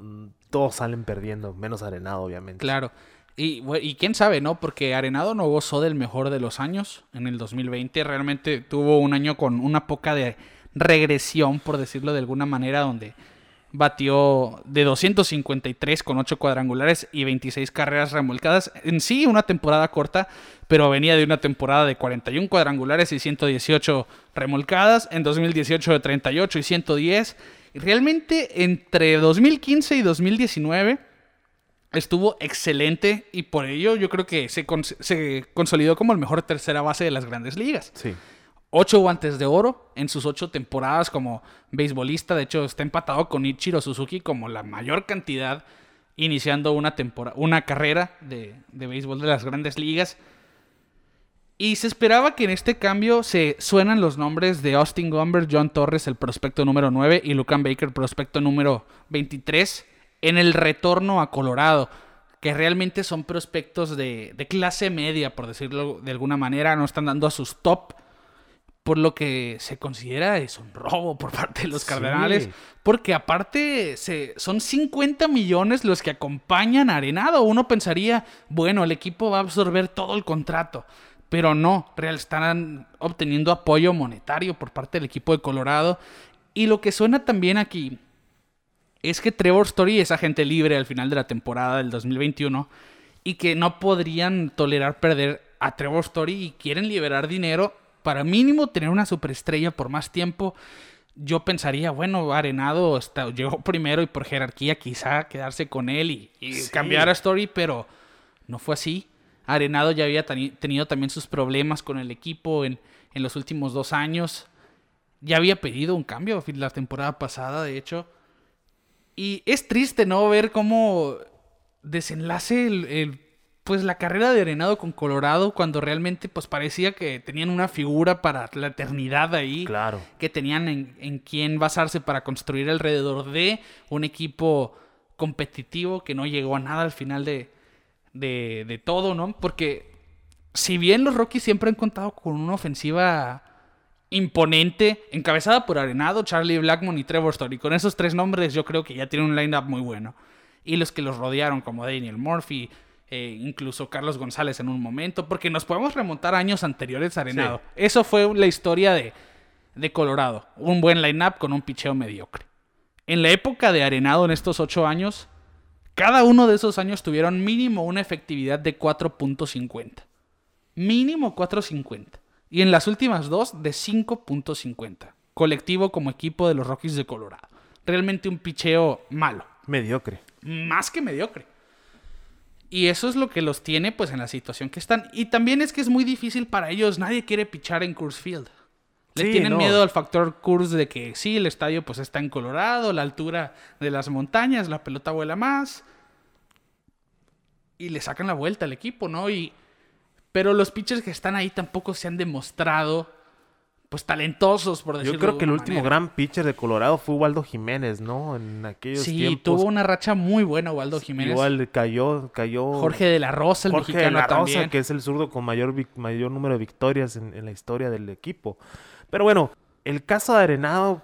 B: todos salen perdiendo, menos Arenado obviamente.
A: Claro. Y, quién sabe, ¿no? Porque Arenado no gozó del mejor de los años en el 2020. Realmente tuvo un año con una poca de regresión, por decirlo de alguna manera, donde batió de 253 con 8 cuadrangulares y 26 carreras remolcadas. En sí, una temporada corta, pero venía de una temporada de 41 cuadrangulares y 118 remolcadas. En 2018 de 38 y 110. Y realmente entre 2015 y 2019 estuvo excelente y por ello yo creo que se, se consolidó como el mejor tercera base de las grandes ligas.
B: Sí
A: ocho guantes de oro en sus ocho temporadas como beisbolista. De hecho, está empatado con Ichiro Suzuki como la mayor cantidad iniciando una, temporada, una carrera de, de béisbol de las grandes ligas. Y se esperaba que en este cambio se suenan los nombres de Austin Gomber, John Torres, el prospecto número 9, y Lucan Baker, prospecto número 23, en el retorno a Colorado, que realmente son prospectos de, de clase media, por decirlo de alguna manera, no están dando a sus top por lo que se considera es un robo por parte de los Cardenales, porque aparte se, son 50 millones los que acompañan a Arenado. Uno pensaría, bueno, el equipo va a absorber todo el contrato, pero no, real están obteniendo apoyo monetario por parte del equipo de Colorado. Y lo que suena también aquí es que Trevor Story es agente libre al final de la temporada del 2021 y que no podrían tolerar perder a Trevor Story y quieren liberar dinero para mínimo tener una superestrella por más tiempo, yo pensaría, bueno, Arenado llegó primero y por jerarquía quizá quedarse con él y, cambiar a Story, pero no fue así. Arenado ya había tenido también sus problemas con el equipo en, en, los últimos dos años. Ya había pedido un cambio la temporada pasada, de hecho. Y es triste, ¿no? Ver cómo desenlace el pues la carrera de Arenado con Colorado cuando realmente pues parecía que tenían una figura para la eternidad ahí.
B: Claro.
A: Que tenían en, en quién basarse para construir alrededor de un equipo competitivo que no llegó a nada al final de, de, de todo, ¿no? Porque si bien los Rockies siempre han contado con una ofensiva imponente, encabezada por Arenado, Charlie Blackmon y Trevor Story. Con esos tres nombres yo creo que ya tiene un lineup muy bueno. Y los que los rodearon, como Daniel Murphy, eh, incluso Carlos González en un momento, porque nos podemos remontar a años anteriores a Arenado. Eso fue la historia de, de Colorado. Un buen lineup con un picheo mediocre. En la época de Arenado, en estos ocho años, cada uno de esos años tuvieron mínimo una efectividad de 4.50. Mínimo 4.50. Y en las últimas dos, de 5.50. Colectivo como equipo de los Rockies de Colorado. Realmente un picheo malo.
B: Mediocre.
A: Más que mediocre. Y eso es lo que los tiene pues en la situación que están. Y también es que es muy difícil para ellos. Nadie quiere pichar en Coors Field. Le
B: Sí,
A: tienen
B: no.
A: miedo al factor Coors de que sí, el estadio pues está en Colorado, la altura de las montañas, la pelota vuela más. Y le sacan la vuelta al equipo, ¿no? Y pero los pitchers que están ahí tampoco se han demostrado pues talentosos por decirlo
B: Yo creo
A: de
B: que el último
A: manera.
B: gran pitcher de Colorado fue Waldo Jiménez, ¿no? En aquellos
A: Sí,
B: tiempos.
A: tuvo una racha muy buena Waldo Jiménez.
B: Igual cayó, cayó
A: Jorge de la Rosa, el
B: Jorge de
A: mexicano
B: la Rosa,
A: también.
B: que es el zurdo con mayor, mayor número de victorias en, en la historia del equipo. Pero bueno, el caso de Arenado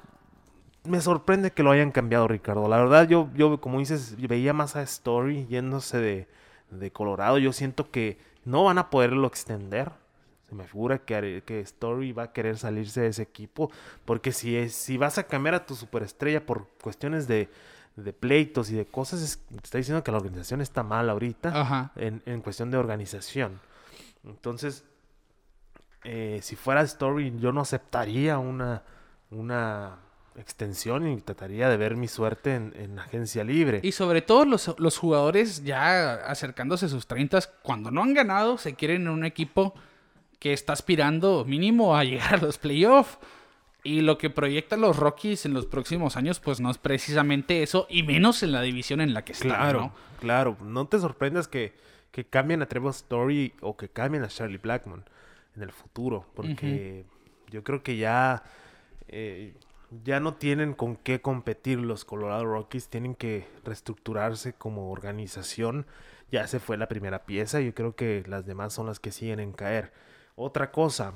B: me sorprende que lo hayan cambiado, Ricardo. La verdad, yo, yo como dices, veía más a Story yéndose de, de Colorado. Yo siento que no van a poderlo extender. Se me figura que, que Story va a querer salirse de ese equipo. Porque si, es, si vas a cambiar a tu superestrella por cuestiones de, de pleitos y de cosas, es- te está diciendo que la organización está mal ahorita
A: Ajá.
B: en, en cuestión de organización. Entonces, eh, si fuera Story, yo no aceptaría una, una extensión y trataría de ver mi suerte en, en agencia libre.
A: Y sobre todo los, los jugadores ya acercándose a sus 30, cuando no han ganado, se quieren en un equipo que está aspirando mínimo a llegar a los playoffs. Y lo que proyectan los Rockies en los próximos años, pues no es precisamente eso, y menos en la división en la que están,
B: Claro,
A: ¿no?
B: claro. No te sorprendas que, que cambien a Trevor Story o que cambien a Charlie Blackmon en el futuro. Porque yo creo que ya, eh, ya no tienen con qué competir los Colorado Rockies. Tienen que reestructurarse como organización. Ya se fue la primera pieza. Yo creo que las demás son las que siguen en caer. Otra cosa.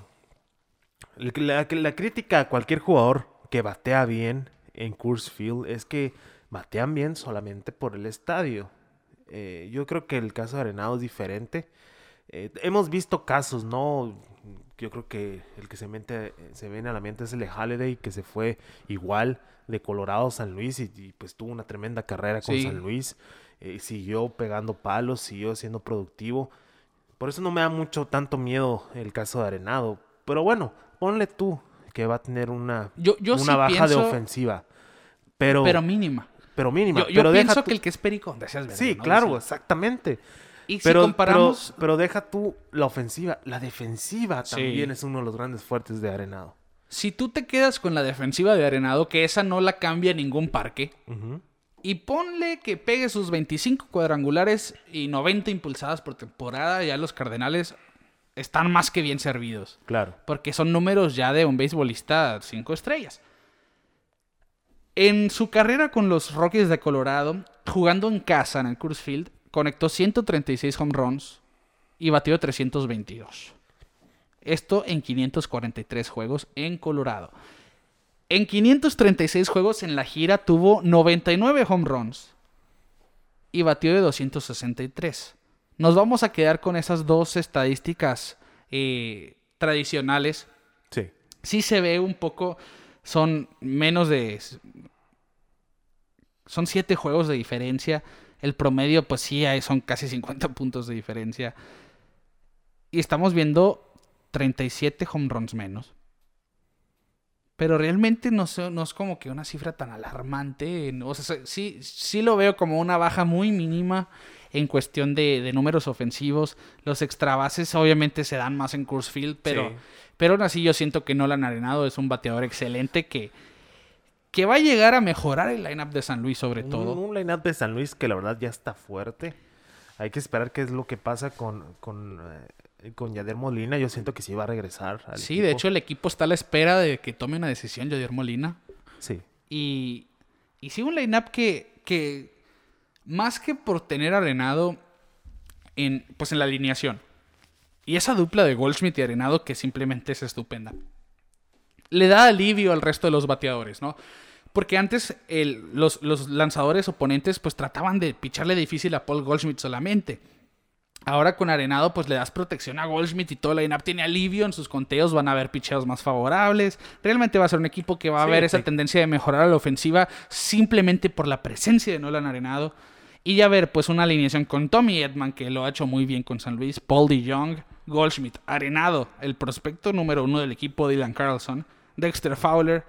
B: La, crítica a cualquier jugador que batea bien en Coors Field es que batean bien solamente por el estadio. Eh, yo creo que el caso de Arenado es diferente. Eh, hemos visto casos, ¿no? Yo creo que el que se, mente, se viene a la mente es el de Halliday, que se fue igual de Colorado a San Luis y, y, pues tuvo una tremenda carrera con
A: Sí.
B: San Luis. Eh, siguió pegando palos, siguió siendo productivo. Por eso no me da mucho tanto miedo el caso de Arenado. Pero bueno, ponle tú que va a tener una,
A: Yo, yo
B: una
A: sí
B: baja
A: pienso,
B: de ofensiva. Pero,
A: pero
B: pero,
A: mínima.
B: mínima.
A: Yo, yo
B: pero deja
A: pienso
B: tú-
A: que el que es perico,
B: Sí,
A: ¿no?
B: claro, exactamente.
A: Y
B: Pero,
A: si comparamos,
B: pero, pero deja tú la ofensiva. La defensiva
A: Sí.
B: también es uno de los grandes fuertes de Arenado.
A: si tú te quedas con la defensiva de Arenado, que esa no la cambia ningún parque. Y ponle que pegue sus 25 cuadrangulares y 90 impulsadas por temporada, ya los Cardenales están más que bien servidos.
B: Claro.
A: Porque son números ya de un beisbolista 5 estrellas. En su carrera con los Rockies de Colorado, jugando en casa en el Coors Field, conectó 136 home runs y batió 322. Esto en 543 juegos en Colorado. En 536 juegos en la gira tuvo 99 home runs y batió de 263. Nos vamos a quedar con esas dos estadísticas eh, tradicionales.
B: Sí.
A: Sí se ve un poco, son menos de... Son 7 juegos de diferencia. El promedio, pues sí, son casi 50 (laughs) puntos de diferencia. Y estamos viendo 37 home runs menos. Pero realmente no, sé- no es como que una cifra tan alarmante. O sea, se- sí, sí lo veo como una baja muy mínima en cuestión de, de números ofensivos. Los extra bases obviamente se dan más en Coors Field, pero,
B: Sí.
A: pero aún así yo siento que Nolan Arenado es un bateador excelente que, que va a llegar a mejorar el lineup de San Luis sobre todo.
B: Un, un line-up de San Luis que la verdad ya está fuerte. Hay que esperar qué es lo que pasa con, con, eh, con Yader Molina. Yo siento que sí va a regresar. Al
A: Sí, de hecho el equipo está a la espera de que tome una decisión Javier Molina.
B: Sí.
A: Y, y sí, un line-up que, que más que por tener Arenado en, pues en la alineación. Y esa dupla de Goldschmidt y Arenado que simplemente es estupenda. Le da alivio al resto de los bateadores, ¿no? Porque antes el- los, los lanzadores oponentes pues trataban de picharle difícil a Paul Goldschmidt solamente. Ahora con Arenado, pues le das protección a Goldschmidt y todo el line-up tiene alivio. En sus conteos van a haber picheos más favorables. Realmente va a ser un equipo que va a
B: Sí,
A: ver esa
B: sí.
A: tendencia de mejorar a la ofensiva simplemente por la presencia de Nolan Arenado. Y ya ver, pues una alineación con Tommy Edman, que lo ha hecho muy bien con San Luis, Paul DeJong, Goldschmidt, Arenado, el prospecto número uno del equipo, Dylan Carlson, Dexter Fowler.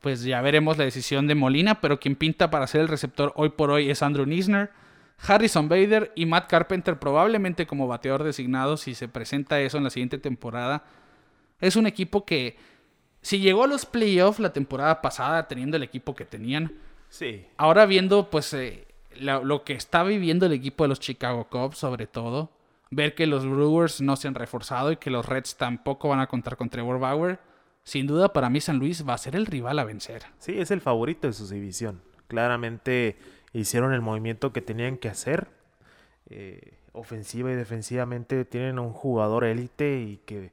A: Pues ya veremos la decisión de Molina, pero quien pinta para ser el receptor hoy por hoy es Andrew Nisner. Harrison Bader y Matt Carpenter probablemente como bateador designado si se presenta eso en la siguiente temporada. Es un equipo que si llegó a los playoffs la temporada pasada teniendo el equipo que tenían,
B: Sí.
A: ahora viendo pues eh, la- lo que está viviendo el equipo de los Chicago Cubs sobre todo, ver que los Brewers no se han reforzado y que los Reds tampoco van a contar con Trevor Bauer, sin duda para mí San Luis va a ser el rival a vencer.
B: Sí, es el favorito de su división. Claramente hicieron el movimiento que tenían que hacer. Eh, ofensiva y defensivamente tienen un jugador élite y que,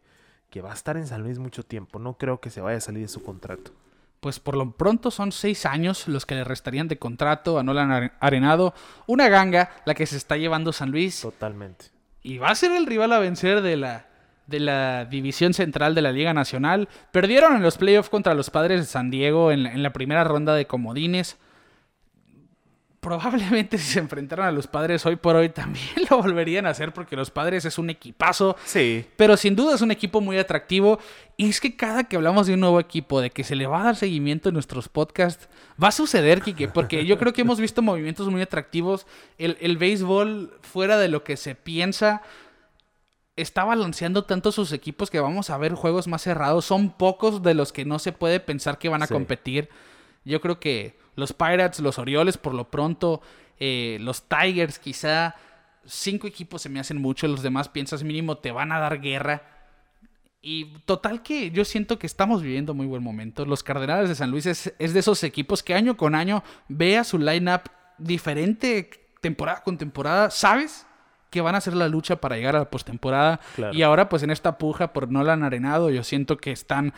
B: que va a estar en San Luis mucho tiempo. No creo que se vaya a salir de su contrato.
A: Pues por lo pronto son seis años los que le restarían de contrato a Nolan Are- Arenado. Una ganga la que se está llevando San Luis.
B: Totalmente.
A: Y va a ser el rival a vencer de la, de la división central de la Liga Nacional. Perdieron en los playoffs contra los padres de San Diego en la, en la primera ronda de comodines. Probablemente (laughs) si se enfrentaran a los padres hoy por hoy también (laughs) lo volverían a hacer porque los padres es un equipazo.
B: Sí.
A: Pero sin duda es un equipo muy atractivo. Y es que cada que hablamos de un nuevo equipo, de que se le va a dar seguimiento en nuestros podcasts, va a suceder, Kike. Porque yo creo que hemos visto movimientos muy atractivos. El, el béisbol, fuera de lo que se piensa, está balanceando tanto sus equipos que vamos a ver juegos más cerrados. Son pocos de los que no se puede pensar que van a
B: Sí.
A: competir. Yo creo que los Pirates, los Orioles por lo pronto, eh, los Tigers quizá, cinco equipos se me hacen mucho, los demás piensas mínimo te van a dar guerra. Y total que yo siento que estamos viviendo muy buen momento. Los Cardenales de San Luis es, es de esos equipos que año con año ve a su lineup diferente temporada con temporada. ¿Sabes? Que van a hacer la lucha para llegar a la postemporada.
B: Claro.
A: Y ahora, pues en esta puja por Nolan Arenado, yo siento que están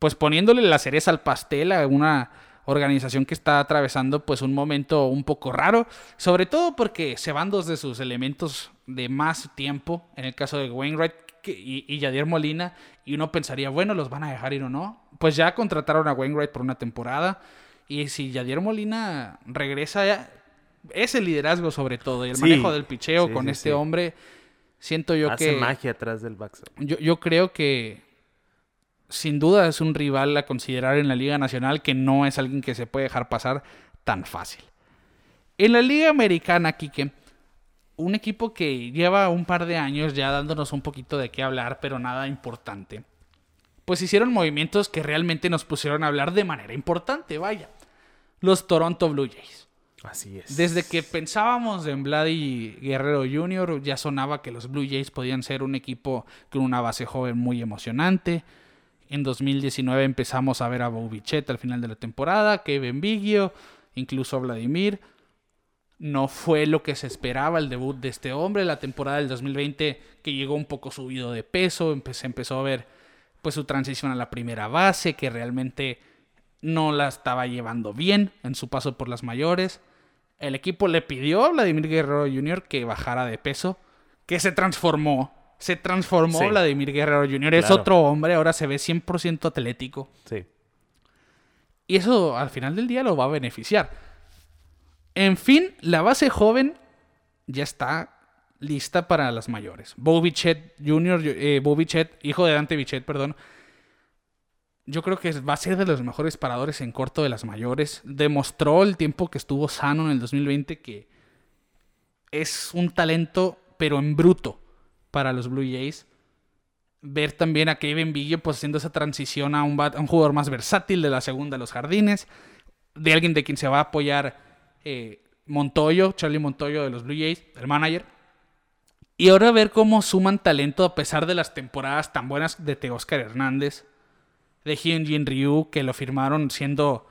A: pues poniéndole la cereza al pastel a una organización que está atravesando pues un momento un poco raro, sobre todo porque se van dos de sus elementos de más tiempo, en el caso de Wainwright y, y Yadier Molina, y uno pensaría, bueno, los van a dejar ir o no. Pues ya contrataron a Wainwright por una temporada, y si Yadier Molina regresa, ya- ese liderazgo sobre todo, y el
B: Sí,
A: manejo del picheo
B: sí,
A: con
B: sí,
A: este hombre, siento yo
B: Hace
A: que...
B: magia atrás del backstop.
A: Yo, yo creo que sin duda es un rival a considerar en la Liga Nacional que no es alguien que se puede dejar pasar tan fácil. En la Liga Americana, Kike, un equipo que lleva un par de años ya dándonos un poquito de qué hablar, pero nada importante. Pues hicieron movimientos que realmente nos pusieron a hablar de manera importante, vaya. Los Toronto Blue Jays.
B: Así es.
A: Desde que pensábamos en Vladi Guerrero Jr., ya sonaba que los Blue Jays podían ser un equipo con una base joven muy emocionante. En 2019 empezamos a ver a Bobichet al final de la temporada, Kevin Biggio, incluso Vladimir. No fue lo que se esperaba el debut de este hombre. La temporada del 2020 que llegó un poco subido de peso, se empezó a ver pues su transición a la primera base, que realmente no la estaba llevando bien en su paso por las mayores. El equipo le pidió a Vladimir Guerrero Jr. que bajara de peso, que se transformó. Se transformó
B: Sí.
A: Vladimir Guerrero Jr. Es otro hombre, ahora se ve 100% atlético.
B: Sí.
A: Y eso al final del día lo va a beneficiar. En fin, la base joven ya está lista para las mayores. Bo Bichette Jr., eh, Bo Bichette, hijo de Dante Bichette, perdón. Yo creo que va a ser de los mejores paradores en corto de las mayores. Demostró el tiempo que estuvo sano en el 2020 que es un talento, pero en bruto, para los Blue Jays. Ver también a Kevin Biggio pues haciendo esa transición a un, jugador más versátil de la segunda a los jardines. De alguien de quien se va a apoyar eh, Montoyo, Charlie Montoyo de los Blue Jays, el manager. Y ahora ver cómo suman talento a pesar de las temporadas tan buenas de Teoscar Hernández, de Hyunjin Ryu, que lo firmaron siendo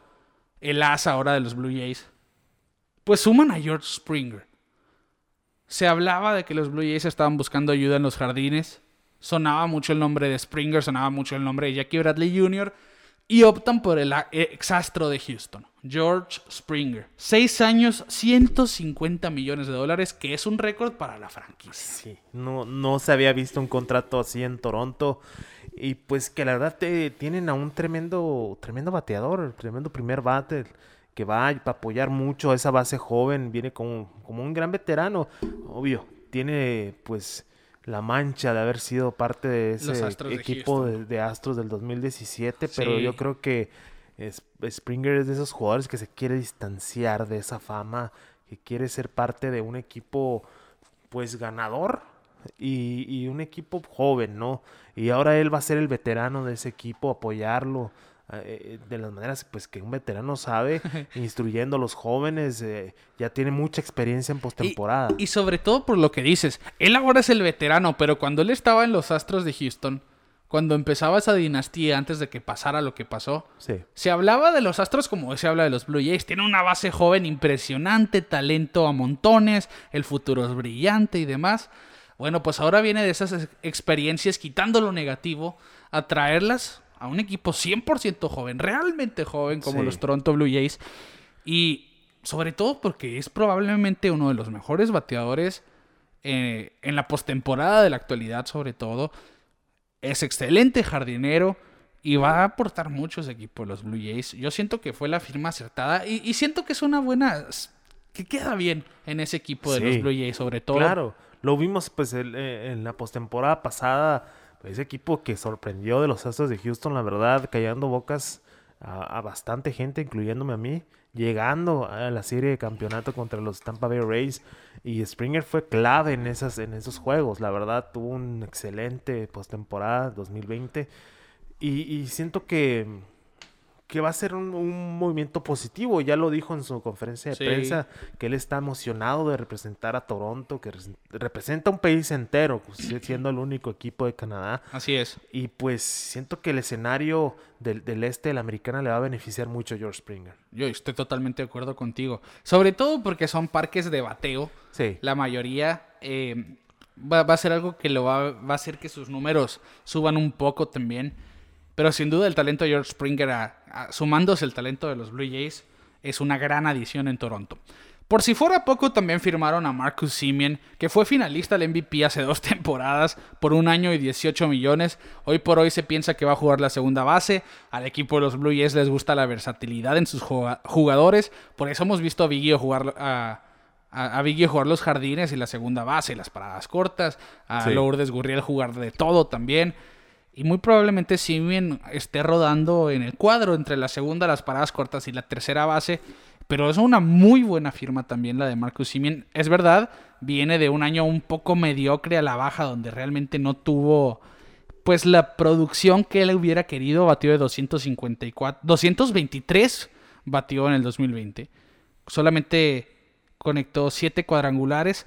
A: el as ahora de los Blue Jays. Pues suman a George Springer. Se hablaba de que los Blue Jays estaban buscando ayuda en los jardines. Sonaba mucho el nombre de Springer, sonaba mucho el nombre de Jackie Bradley Jr. Y optan por el exastro de Houston, George Springer. Seis años, 150 millones de dólares, que es un récord para la franquicia.
B: Sí, no, no se había visto un contrato así en Toronto. Y pues que la verdad te, tienen a un tremendo, tremendo bateador, tremendo primer bate que va a apoyar mucho a esa base joven, viene como, como un gran veterano, obvio, tiene pues la mancha de haber sido parte de ese equipo de, Astros del 2017, pero yo creo que Springer es de esos jugadores que se quiere distanciar de esa fama, que quiere ser parte de un equipo pues ganador y, y un equipo joven, ¿no? Y ahora él va a ser el veterano de ese equipo, apoyarlo eh, de las maneras pues que un veterano sabe, (laughs) instruyendo a los jóvenes, eh, ya tiene mucha experiencia en postemporada.
A: Y, sobre todo por lo que dices, él ahora es el veterano, pero cuando él estaba en los Astros de Houston, cuando empezaba esa dinastía antes de que pasara lo que pasó, se hablaba de los Astros como se habla de los Blue Jays. Tiene una base joven impresionante, talento a montones, el futuro es brillante y demás. Bueno, pues ahora viene de esas experiencias, quitando lo negativo, a traerlas a un equipo 100% joven, realmente joven como los Toronto Blue Jays. Y sobre todo porque es probablemente uno de los mejores bateadores eh, en la postemporada de la actualidad, sobre todo. Es excelente jardinero y va a aportar mucho ese equipo, los Blue Jays. Yo siento que fue la firma acertada y, siento que es una buena. que queda bien en ese equipo de los Blue Jays, sobre todo.
B: Claro, lo vimos pues eh, en la postemporada pasada ese equipo que sorprendió de los Astros de Houston, la verdad, callando bocas a, bastante gente, incluyéndome a mí, llegando a la serie de campeonato contra los Tampa Bay Rays. Y Springer fue clave en, esas, en esos juegos, la verdad, tuvo un excelente postemporada 2020. y siento que que va a ser un, movimiento positivo. Ya lo dijo en su conferencia de prensa, que él está emocionado de representar a Toronto, que representa un país entero, pues, (clears throat) siendo el único equipo de Canadá.
A: Así es.
B: Y pues siento que el escenario del, este de la americana le va a beneficiar mucho a George Springer.
A: Yo estoy totalmente de acuerdo contigo. Sobre todo porque son parques de bateo.
B: Sí.
A: La mayoría... Eh, va, a ser algo que lo va, va a hacer que sus números suban un poco también. Pero sin duda el talento de George Springer, sumándose el talento de los Blue Jays, es una gran adición en Toronto. Por si fuera poco, también firmaron a Marcus Simeon, que fue finalista del MVP hace dos (laughs) temporadas por un año y 18 millones. Hoy por hoy se piensa que va a jugar la segunda base. Al equipo de los Blue Jays les gusta la versatilidad en sus jugadores. Por eso hemos visto a Biggie jugar a, a, jugar los jardines y la segunda base, las paradas cortas. A Lourdes Gurriel jugar de todo también. Y muy probablemente Simeon esté rodando en el cuadro entre la segunda, las paradas cortas y la tercera base. Pero es una muy buena firma también la de Marcus Simeon. Es verdad, viene de un año un poco mediocre a la baja, donde realmente no tuvo pues la producción que él hubiera querido. Batió de 254, 223 batió en el 2020. Solamente conectó 7 cuadrangulares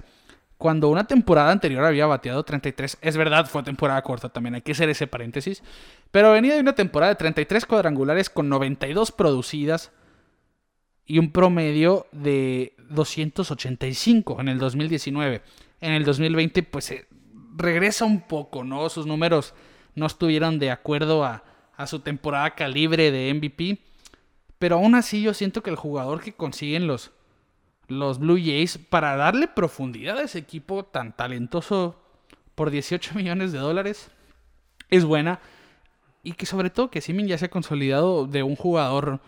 A: cuando una temporada anterior había bateado 33. Es verdad, fue temporada corta también, hay que hacer ese paréntesis. Pero venía de una temporada de 33 cuadrangulares con 92 producidas y un promedio de 285 en el 2019. En el 2020 pues eh, regresa un poco, ¿no? Sus números no estuvieron de acuerdo a, a su temporada calibre de MVP. Pero aún así yo siento que el jugador que consiguen los, los Blue Jays para darle profundidad a ese equipo tan talentoso por 18 (laughs) millones de dólares es buena. Y que sobre todo que Simin ya se ha consolidado de un jugador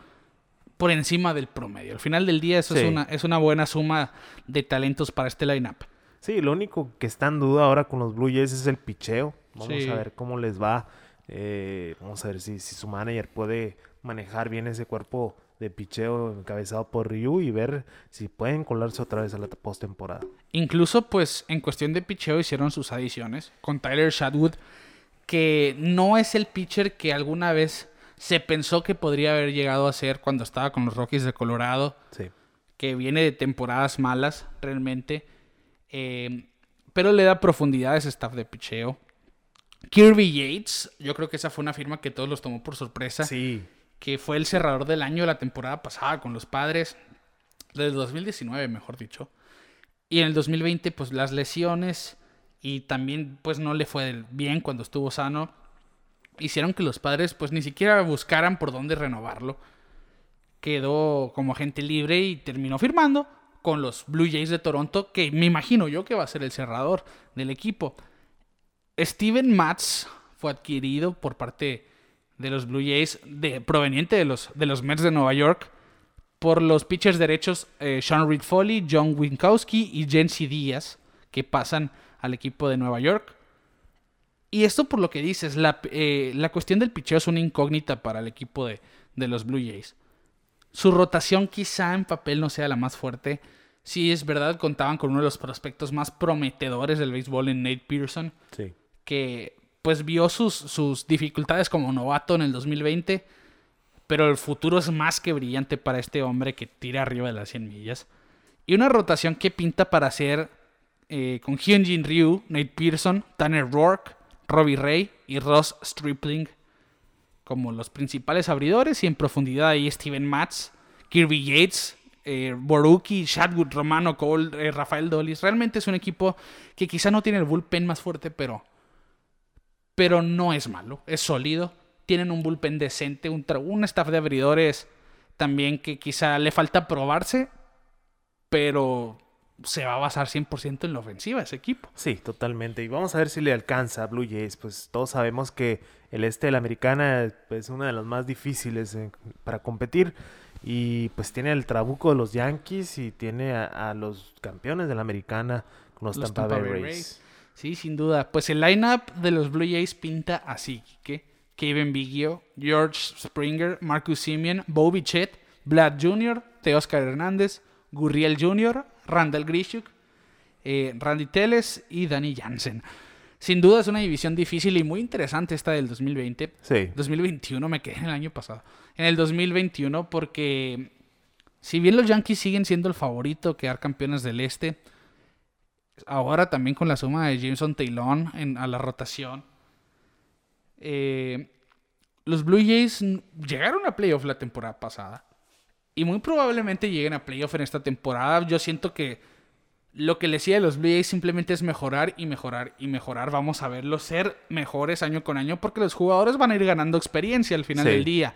A: por encima del promedio. Al final del día eso es, una, es una buena suma de talentos para este lineup.
B: Sí, lo único que está en duda ahora con los Blue Jays es el picheo. Vamos a ver cómo les va. Eh, vamos a ver si, si su manager puede manejar bien ese cuerpo de picheo encabezado por Ryu y ver si pueden colarse otra vez a la postemporada.
A: Incluso, pues, en cuestión de picheo hicieron sus adiciones con Tyler Shadwood, que no es el pitcher que alguna vez se pensó que podría haber llegado a ser cuando estaba con los Rockies de Colorado.
B: Sí.
A: Que viene de temporadas malas, realmente. Eh, pero le da profundidad a ese staff de picheo. Kirby Yates, yo creo que esa fue una firma que todos los tomó por sorpresa.
B: Sí.
A: Que fue el cerrador del año la temporada pasada con los padres. Del 2019, mejor dicho. Y en el 2020, pues las lesiones y también, pues no le fue bien cuando estuvo sano. Hicieron que los padres, pues ni siquiera buscaran por dónde renovarlo. Quedó como agente libre y terminó firmando con los Blue Jays de Toronto, que me imagino yo que va a ser el cerrador del equipo. Steven Matz fue adquirido por parte de los Blue Jays, de, proveniente de los, de los Mets de Nueva York, por los pitchers derechos eh, Sean Reed Foley, John Winkowski y Jency Díaz, que pasan al equipo de Nueva York. Y esto por lo que dices, la, eh, la cuestión del pitcheo es una incógnita para el equipo de, de los Blue Jays. Su rotación quizá en papel no sea la más fuerte. Sí, es verdad, contaban con uno de los prospectos más prometedores del béisbol en Nate Pearson.
B: Sí
A: que pues vio sus, sus dificultades como novato en el 2020, pero el futuro es más que brillante para este hombre que tira arriba de las 100 millas. Y una rotación que pinta para hacer eh, con Hyunjin Ryu, Nate Pearson, Tanner Rourke, Robbie Ray y Ross Stripling como los principales abridores y en profundidad ahí Steven Matz, Kirby Yates, eh, Boruki, Shadwood, Romano Cole, eh, Rafael Dolis. Realmente es un equipo que quizá no tiene el bullpen más fuerte, pero pero no es malo, es sólido. Tienen un bullpen decente, un, un staff de abridores también que quizá le falta probarse, pero se va a basar 100% en la ofensiva ese equipo.
B: Sí, totalmente. Y vamos a ver si le alcanza a Blue Jays. Pues todos sabemos que el este de la americana pues, es una de las más difíciles eh, para competir. Y pues tiene el trabuco de los Yankees y tiene a, los campeones de la americana con los, Tampa, Bay Rays.
A: Sí, sin duda. Pues el lineup de los Blue Jays pinta así, ¿qué? Kevin Biggio, George Springer, Marcus Simeon, Bobby Chet, Vlad Jr., Teoscar Hernández, Gurriel Jr., Randall Grishuk, eh, Randy Teles y Danny Jansen. Sin duda es una división difícil y muy interesante esta del 2020.
B: Sí.
A: 2021 me quedé en el año pasado. En el 2021 porque si bien los Yankees siguen siendo el favorito quedar campeones del este, ahora también con la suma de Jameson Taylor en, a la rotación. Eh, los Blue Jays llegaron a playoff la temporada pasada. Y muy probablemente lleguen a playoff en esta temporada. Yo siento que lo que les decía a los Blue Jays simplemente es mejorar y mejorar y mejorar. Vamos a verlos ser mejores año con año porque los jugadores van a ir ganando experiencia al final del día.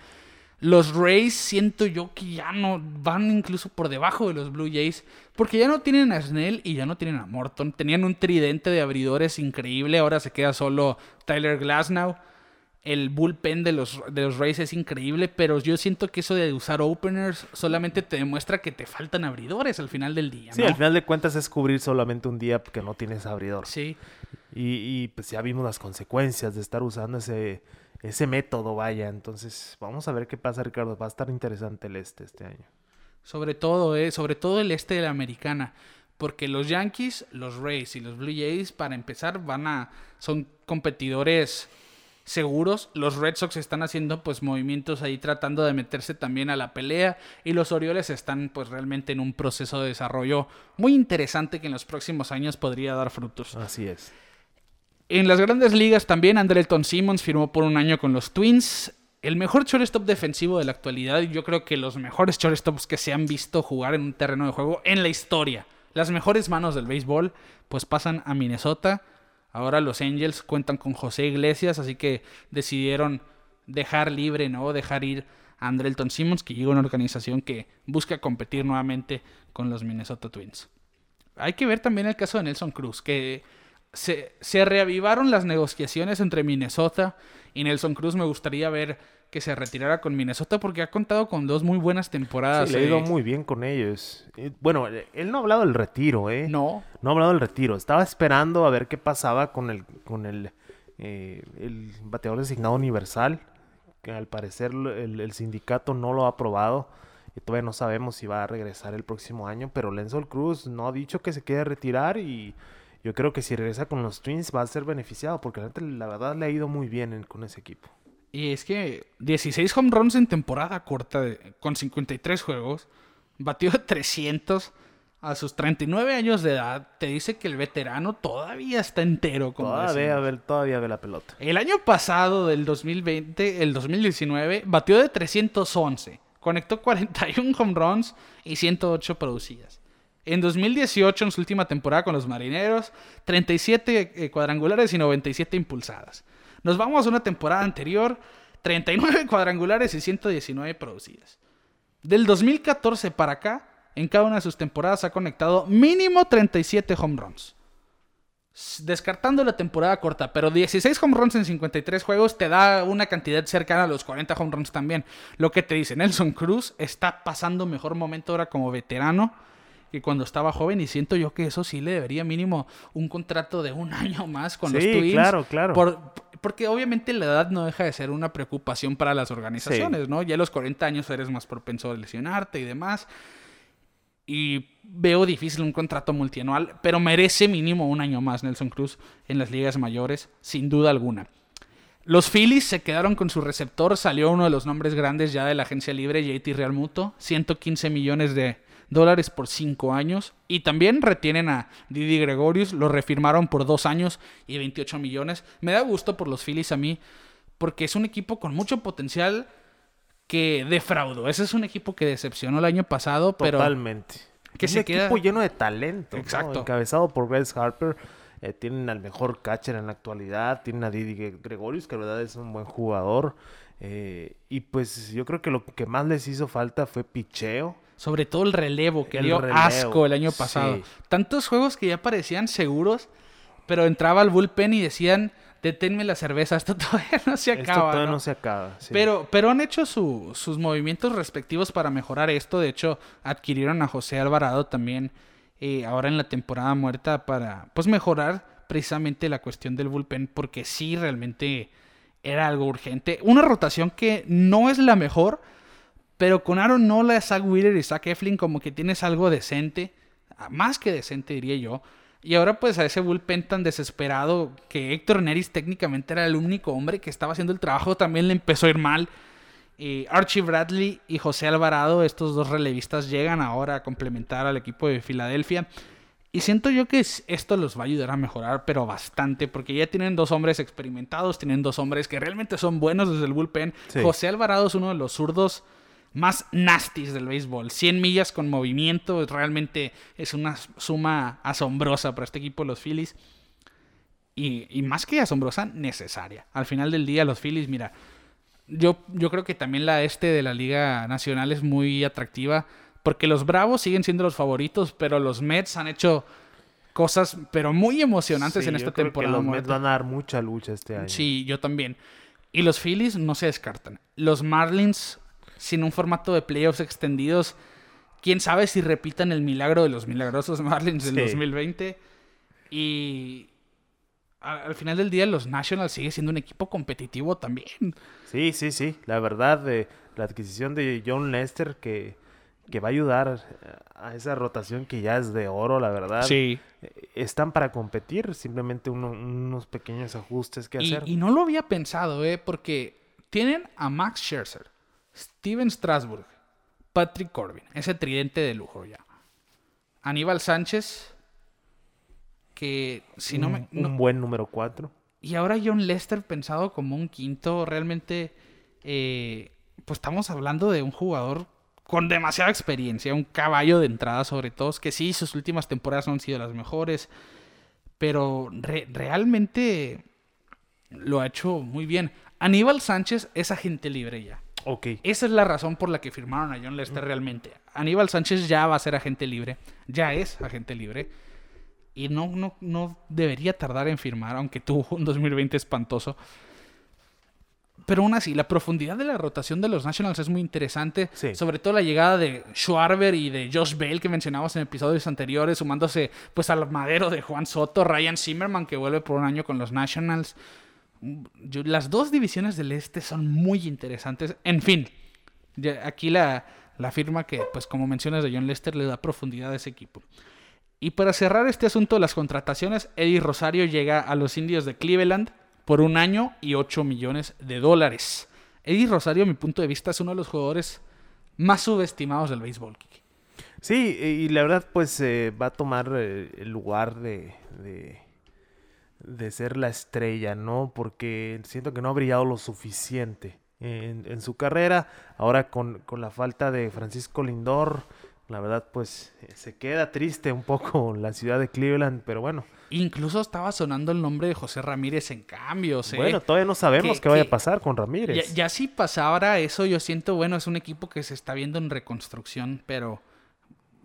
A: Los Rays siento yo que ya no van incluso por debajo de los Blue Jays. Porque ya no tienen a Snell y ya no tienen a Morton. Tenían un tridente de abridores increíble. Ahora se queda solo Tyler Glasnow. El bullpen de los, de los Rays es increíble. Pero yo siento que eso de usar openers solamente te demuestra que te faltan abridores al final del día.
B: Sí, al final de cuentas es cubrir solamente un día que no tienes abridor.
A: Sí.
B: Y, y pues ya vimos las consecuencias de estar usando ese ese método, vaya. Entonces, vamos a ver qué pasa, Ricardo. Va a estar interesante el este este año.
A: Sobre todo, eh, sobre todo el este de la americana. Porque los Yankees, los Rays y los Blue Jays, para empezar, van a. son competidores seguros. Los Red Sox están haciendo pues movimientos ahí tratando de meterse también a la pelea. Y los Orioles están pues realmente en un proceso de desarrollo muy interesante que en los próximos años podría dar frutos.
B: Así es.
A: En las grandes ligas también Andrelton Simmons firmó por un año con los Twins. El mejor shortstop defensivo de la actualidad. Yo creo que los mejores shortstops que se han visto jugar en un terreno de juego en la historia. Las mejores manos del béisbol pues pasan a Minnesota. Ahora los Angels cuentan con José Iglesias, así que decidieron dejar libre, ¿no? Dejar ir a Andrelton Simmons, que llega a una organización que busca competir nuevamente con los Minnesota Twins. Hay que ver también el caso de Nelson Cruz, que se, reavivaron las negociaciones entre Minnesota y Nelson Cruz. Me gustaría ver que se retirara con Minnesota porque ha contado con dos muy buenas temporadas.
B: Sí, le ha ido muy bien con ellos. Bueno, él no ha hablado del retiro, ¿eh?
A: No.
B: No ha hablado del retiro. Estaba esperando a ver qué pasaba con el, con el, eh, el bateador designado universal, que al parecer el, el, sindicato no lo ha aprobado. Y todavía no sabemos si va a regresar el próximo año, pero Nelson Cruz no ha dicho que se quiere retirar y yo creo que si regresa con los Twins va a ser beneficiado, porque la verdad le ha ido muy bien con ese equipo.
A: Y es que 16 home runs en temporada corta con 53 juegos, batió 300, a sus 39 años de edad, te dice que el veterano todavía está entero. Como
B: Todavía ve, todavía ve la pelota.
A: El año pasado, del 2020, el 2019, batió de 311. Conectó 41 home runs y 108 producidas. En 2018, en su última temporada con los Marineros, 37 eh, cuadrangulares y 97 impulsadas. Nos vamos a una temporada anterior, 39 (laughs) cuadrangulares y 119 producidas. Del 2014 para acá, en cada una de sus temporadas ha conectado mínimo 37 home runs. Descartando la temporada corta, pero 16 home runs en 53 juegos te da una cantidad cercana a los 40 home runs también. Lo que te dice, Nelson Cruz está pasando mejor momento ahora como veterano que cuando estaba joven y siento yo que eso sí le debería mínimo un contrato de un (laughs) año más con los
B: Sí,
A: Twins.
B: claro, claro.
A: Por- porque obviamente la edad no deja de ser una preocupación para las organizaciones, ¿no? Ya a los 40 años eres más propenso a lesionarte y demás. Y veo difícil un contrato multianual, pero merece mínimo un año más Nelson Cruz en las ligas mayores, sin duda alguna. Los Phillies se quedaron con su receptor, salió uno de los nombres grandes ya de la agencia libre, JT Realmuto, 115 millones de dólares por 5 años. Y también retienen a Didi Gregorius, lo refirmaron por 2 años y 28 millones. Me da gusto por los Phillies a mí, porque es un equipo con mucho potencial que defraudó. Ese es un equipo que decepcionó el año pasado, pero
B: Totalmente.
A: que
B: un
A: se
B: equipo
A: queda-
B: lleno de talento. ¿no?
A: Exacto.
B: Encabezado por Bryce Harper. eh, tienen al mejor catcher en la actualidad. Tienen a Didi Gre- Gregorius, que la verdad es un buen jugador. eh, y pues yo creo que lo que más les hizo falta fue picheo.
A: Sobre todo el relevo, que
B: El
A: dio
B: relevo,
A: asco el año pasado.
B: sí.
A: Tantos juegos que ya parecían seguros, pero entraba al bullpen y decían, deténme la cerveza, esto (laughs) todavía no se
B: Esto
A: acaba.
B: todavía
A: ¿no?
B: no se acaba. sí.
A: Pero, pero han hecho su- sus movimientos respectivos para mejorar esto. De hecho, adquirieron a José Alvarado también eh, ahora en la temporada muerta para pues mejorar precisamente la cuestión del bullpen porque sí realmente era algo urgente. Una rotación que no es la mejor, pero con Aaron Nola, Zach Wheeler y Zach Eflin como que tienes algo decente, más que decente diría yo. Y ahora pues a ese bullpen tan desesperado que Héctor Neris técnicamente era el único hombre que estaba haciendo el trabajo, también le empezó a ir mal. Eh, Archie Bradley y José Alvarado, estos dos relevistas, llegan ahora a complementar al equipo de Filadelfia. Y siento yo que es- esto los va a ayudar a mejorar, pero bastante, porque ya tienen dos hombres experimentados, tienen dos hombres que realmente son buenos desde el bullpen.
B: Sí.
A: José Alvarado es uno de los zurdos más nasties del béisbol. 100 millas con movimiento, realmente es una suma asombrosa para este equipo, los Phillies. Y, y más que asombrosa, necesaria. Al final del día, los Phillies, mira, yo, yo creo que también la este de la Liga Nacional es muy atractiva, porque los Bravos siguen siendo los favoritos, pero los Mets han hecho cosas, pero muy emocionantes
B: Sí,
A: en
B: yo
A: esta
B: que
A: temporada.
B: los. Mets van a dar mucha lucha este año.
A: Sí, yo también. Y los Phillies no se descartan. Los Marlins, sin un formato de playoffs extendidos, quién sabe si repitan el milagro de los milagrosos (laughs) Marlins del
B: Sí.
A: 2020. Y al final del día, los Nationals sigue siendo un equipo competitivo también.
B: Sí, sí, sí. La verdad, eh, la adquisición de John Lester que, que va a ayudar a esa rotación que ya es de oro, la verdad.
A: Sí.
B: Eh, Están para competir, simplemente uno- unos pequeños ajustes que
A: Y,
B: hacer.
A: y no lo había pensado, ¿eh? Porque tienen a Max Scherzer, Steven Strasburg, Patrick Corbin, ese tridente de lujo ya. Aníbal Sánchez, que si no me...
B: un,
A: no-
B: un buen número 4.
A: y ahora John Lester pensado como un quinto, realmente, eh, pues estamos hablando de un jugador con demasiada experiencia, un caballo de entrada sobre todo, que sí, sus últimas temporadas no han sido las mejores, pero re- realmente lo ha hecho muy bien. Aníbal Sánchez es agente libre ya.
B: Ok.
A: Esa es la razón por la que firmaron a John Lester realmente. Aníbal Sánchez ya va a ser agente libre, ya es agente libre. Y no, no, no debería tardar en firmar, aunque tuvo un 2020 espantoso. Pero aún así, la profundidad de la rotación de los Nationals es muy interesante.
B: Sí.
A: Sobre todo la llegada de Schwarber y de Josh Bell que mencionamos en episodios anteriores, sumándose pues al madero de Juan Soto, Ryan Zimmerman que vuelve por un año con los Nationals. Las dos divisiones del este son muy interesantes. En fin, aquí la, la firma que, pues como mencionas de John Lester, le da profundidad a ese equipo. Y para cerrar este asunto de las contrataciones, Eddie Rosario llega a los indios de Cleveland por un año y 8 millones de dólares. Eddie Rosario, a mi punto de vista, es uno de los jugadores más subestimados del béisbol.
B: Sí, y la verdad, pues eh, va a tomar eh, el lugar de, de ser la estrella, ¿no? Porque siento que no ha brillado lo suficiente en, en su carrera. Ahora con, con, la falta de Francisco Lindor, la verdad, pues eh, se queda triste un poco (laughs) la ciudad de Cleveland, pero bueno.
A: Incluso estaba sonando el nombre de José Ramírez en cambio. ¿eh?
B: Bueno, todavía no sabemos qué vaya a pasar con Ramírez.
A: Ya, ya si pasara eso, yo siento, bueno, es un equipo que se está viendo en reconstrucción, pero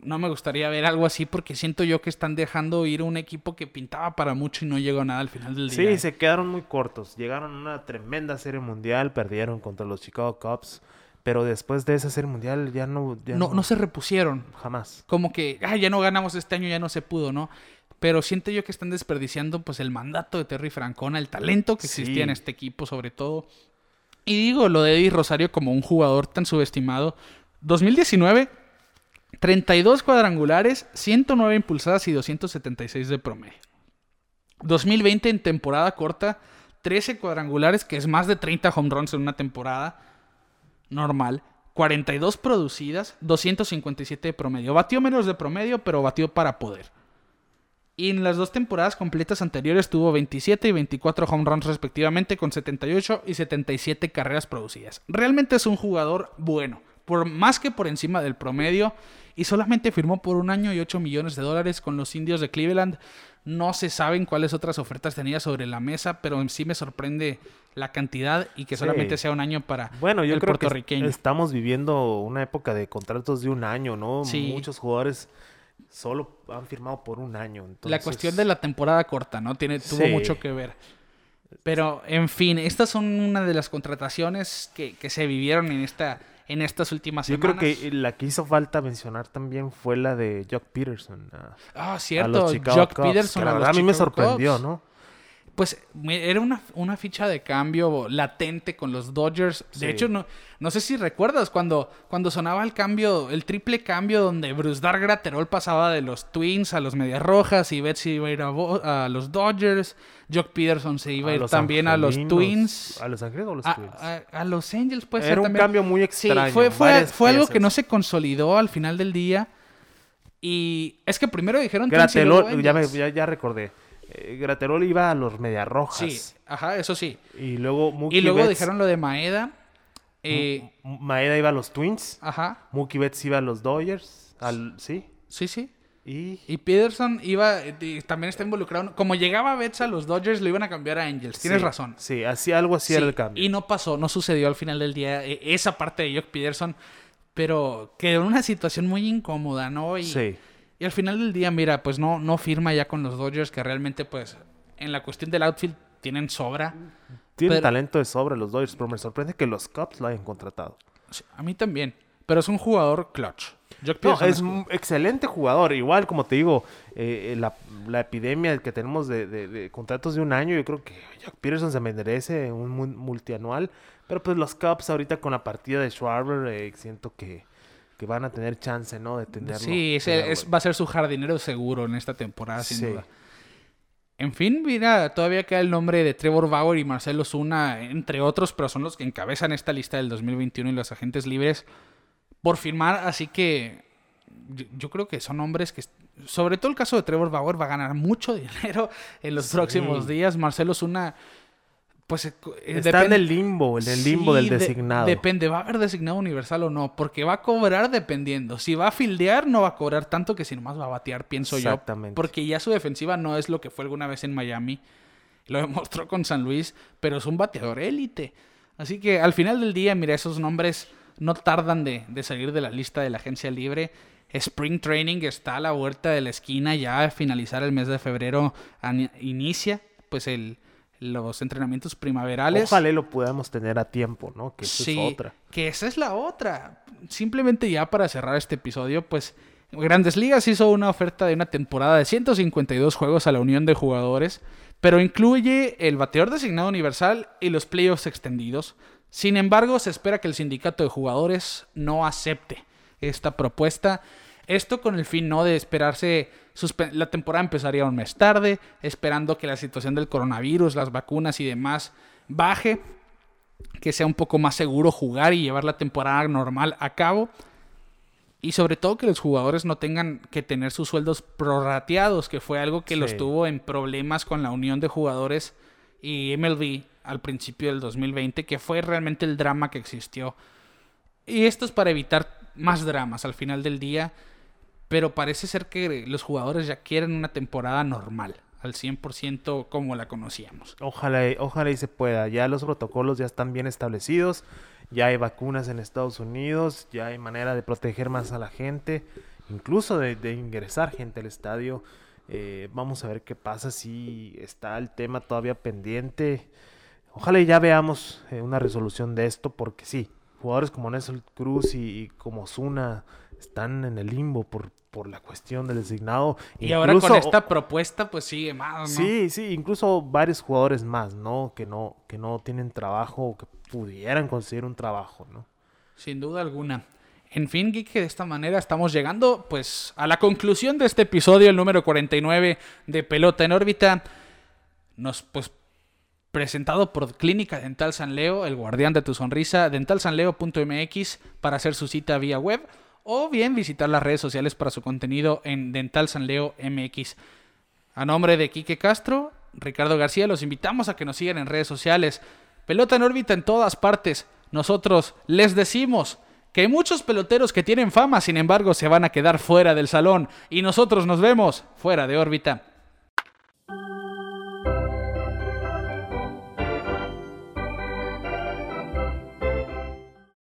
A: no me gustaría ver algo así porque siento yo que están dejando ir un equipo que pintaba para mucho y no llegó a nada al final del día.
B: Sí, se quedaron muy cortos. Llegaron a una tremenda serie mundial, perdieron contra los Chicago Cubs. Pero después de esa serie mundial ya no... Ya
A: no, no, se repusieron.
B: Jamás.
A: Como que, ah, ya no ganamos este año, ya no se pudo, ¿no? Pero siento yo que están desperdiciando pues el mandato de Terry Francona, el talento que existía sí. en este equipo sobre todo. Y digo, lo de Eddie Rosario como un jugador tan subestimado. 2019, 32 cuadrangulares, 109 impulsadas y 276 de promedio. 2020 en temporada corta, 13 cuadrangulares, que es más de 30 home runs en una temporada normal. 42 producidas, 257 de promedio. Batió menos de promedio, pero batió para poder. Y en las dos temporadas completas anteriores tuvo 27 y 24 home runs respectivamente, con 78 y 77 carreras producidas. Realmente es un jugador bueno, por más que por encima del promedio, y solamente firmó por un año y 8 millones de dólares con los indios de Cleveland. No se saben cuáles otras ofertas tenía sobre la mesa, pero sí me sorprende la cantidad y que solamente sí. sea un año para
B: bueno, yo
A: el
B: creo
A: puertorriqueño.
B: Que estamos viviendo una época de contratos de un año, ¿no?
A: Sí.
B: Muchos jugadores solo han firmado por un año. Entonces...
A: La cuestión de la temporada corta, ¿no? Tiene, tuvo
B: Sí.
A: mucho que ver. Pero, en fin, estas son una de las contrataciones que, que se vivieron en esta en estas últimas
B: Yo
A: semanas.
B: creo que la que hizo falta mencionar también fue la de Jock Peterson. a-
A: Ah,
B: a
A: cierto.
B: los Chicago
A: Jock
B: Cubs,
A: Peterson.
B: que la
A: a los
B: verdad a mí me sorprendió,
A: Cubs.
B: ¿no?
A: Pues era una, una ficha de cambio latente con los Dodgers. De
B: Sí.
A: hecho, no, no sé si recuerdas cuando, cuando sonaba el cambio, el triple cambio donde Bruce Dark Graterol pasaba de los Twins a los Medias Rojas y Betsy iba a ir a, los Dodgers. Jock Peterson se iba a, ir también a los Twins.
B: ¿A los Ángeles o los
A: A,
B: Twins?
A: a- a los Angels puede ser
B: Era un
A: también.
B: cambio muy
A: Sí,
B: extraño.
A: fue, fue,
B: varias
A: fue algo que no se consolidó al final del día. Y es que primero dijeron
B: Graterol, ya, me- ya, ya recordé. Eh, Graterol iba a los Medias Rojas.
A: Sí, ajá, eso sí.
B: Y luego Mookie
A: Y luego
B: Betts-
A: dijeron lo de Maeda. Eh,
B: Maeda iba a los Twins.
A: ajá,
B: Mookie Betts iba a los Dodgers. Al, sí.
A: sí, sí.
B: Y
A: Y Peterson iba, eh, y también está involucrado. Como llegaba Betts a los Dodgers, lo iban a cambiar a Angels. Tienes
B: sí,
A: razón.
B: Sí, así algo así era el cambio.
A: Y no pasó, no sucedió al final del día esa parte de Jock Peterson. Pero quedó en una situación muy incómoda, ¿no? Y,
B: Sí.
A: Y al final del día, mira, pues no, no firma ya con los Dodgers, que realmente, pues, en la cuestión del outfield tienen sobra.
B: Tiene
A: pero-
B: talento de sobre los Dodgers, pero me sorprende que los Cubs lo hayan contratado.
A: Sí, A mí también. Pero es un jugador clutch. Jock
B: No, es un excelente jugador. Igual, como te digo, eh, la, la epidemia que tenemos de, de- de contratos de un año, yo creo que Jack Peterson se merece un mu- multianual. Pero pues los Cubs ahorita con la partida de Schwarber, eh, siento que, que van a tener chance, ¿no? De tenerlo.
A: Sí, es- va a ser su jardinero seguro en esta temporada, sin
B: Sí.
A: duda. En fin, mira, todavía queda el nombre de Trevor Bauer y Marcelo Zuna, entre otros, pero son los que encabezan esta lista del 2021 y los agentes libres por firmar. Así que yo, yo creo que son hombres que, sobre todo el caso de Trevor Bauer, va a ganar mucho (laughs) dinero en los
B: Sí.
A: próximos días. Marcelo Zuna, pues eh, eh,
B: Está en el limbo, en el limbo
A: Sí,
B: del
A: de-
B: designado.
A: depende, va a haber designado universal o no, porque va a cobrar dependiendo. Si va a fildear, no va a cobrar tanto que si nomás va a batear, pienso yo.
B: Exactamente.
A: Porque ya su defensiva no es lo que fue alguna vez en Miami. Lo (laughs) demostró con San Luis, pero es un bateador élite. Así que al final del día, mira, esos nombres no tardan de, de salir de la lista de la agencia libre. Spring Training está a la vuelta de la esquina, ya a finalizar el mes de febrero inicia pues el, los entrenamientos primaverales.
B: Ojalá lo podamos tener a tiempo, ¿no? Que esa
A: Sí,
B: es otra.
A: que esa es la otra. Simplemente ya para cerrar este episodio, pues Grandes Ligas hizo una oferta de una temporada de 152 juegos a la unión de jugadores, pero incluye el bateador designado universal y los playoffs extendidos. Sin embargo, se espera que el sindicato de jugadores no acepte esta propuesta. Esto con el fin no de esperarse, la temporada empezaría un mes tarde, esperando que la situación del coronavirus, las vacunas y demás baje, que sea un poco más seguro jugar y llevar la temporada normal a cabo. Y sobre todo que los jugadores no tengan que tener sus sueldos prorrateados, que fue algo que los tuvo en problemas con la unión de jugadores y MLB al principio del 2020, que fue realmente el drama que existió. Y esto es para evitar más dramas al final del día, pero parece ser que los jugadores ya quieren una temporada normal, al 100% como la conocíamos.
B: Ojalá, ojalá y se pueda. Ya los protocolos ya están bien establecidos. Ya hay vacunas en Estados Unidos. Ya hay manera de proteger más a la gente. Incluso de, de ingresar gente al estadio. Eh, vamos a ver qué pasa si está el tema todavía pendiente. Ojalá y ya veamos eh, una resolución de esto. Porque sí, jugadores como Nelson Cruz y, y como Zuna están en el limbo por, por la cuestión del designado.
A: Y ahora con esta propuesta, pues sigue más, ¿no?
B: Sí, sí, incluso varios jugadores más, ¿no? Que no, que no tienen trabajo o que pudieran conseguir un trabajo, ¿no?
A: Sin duda alguna. En fin, Geek, de esta manera estamos llegando pues a la conclusión de este episodio, el número 49 de Pelota en órbita. Nos pues presentado por Clínica Dental San Leo, el guardián de tu sonrisa, dentalsanleo.mx para hacer su cita vía web o bien visitar las redes sociales para su contenido en Dental San Leo MX. A nombre de Quique Castro, Ricardo García, los invitamos a que nos sigan en redes sociales. Pelota en órbita en todas partes. Nosotros les decimos que hay muchos peloteros que tienen fama, sin embargo, se van a quedar fuera del salón. Y nosotros nos vemos fuera de órbita.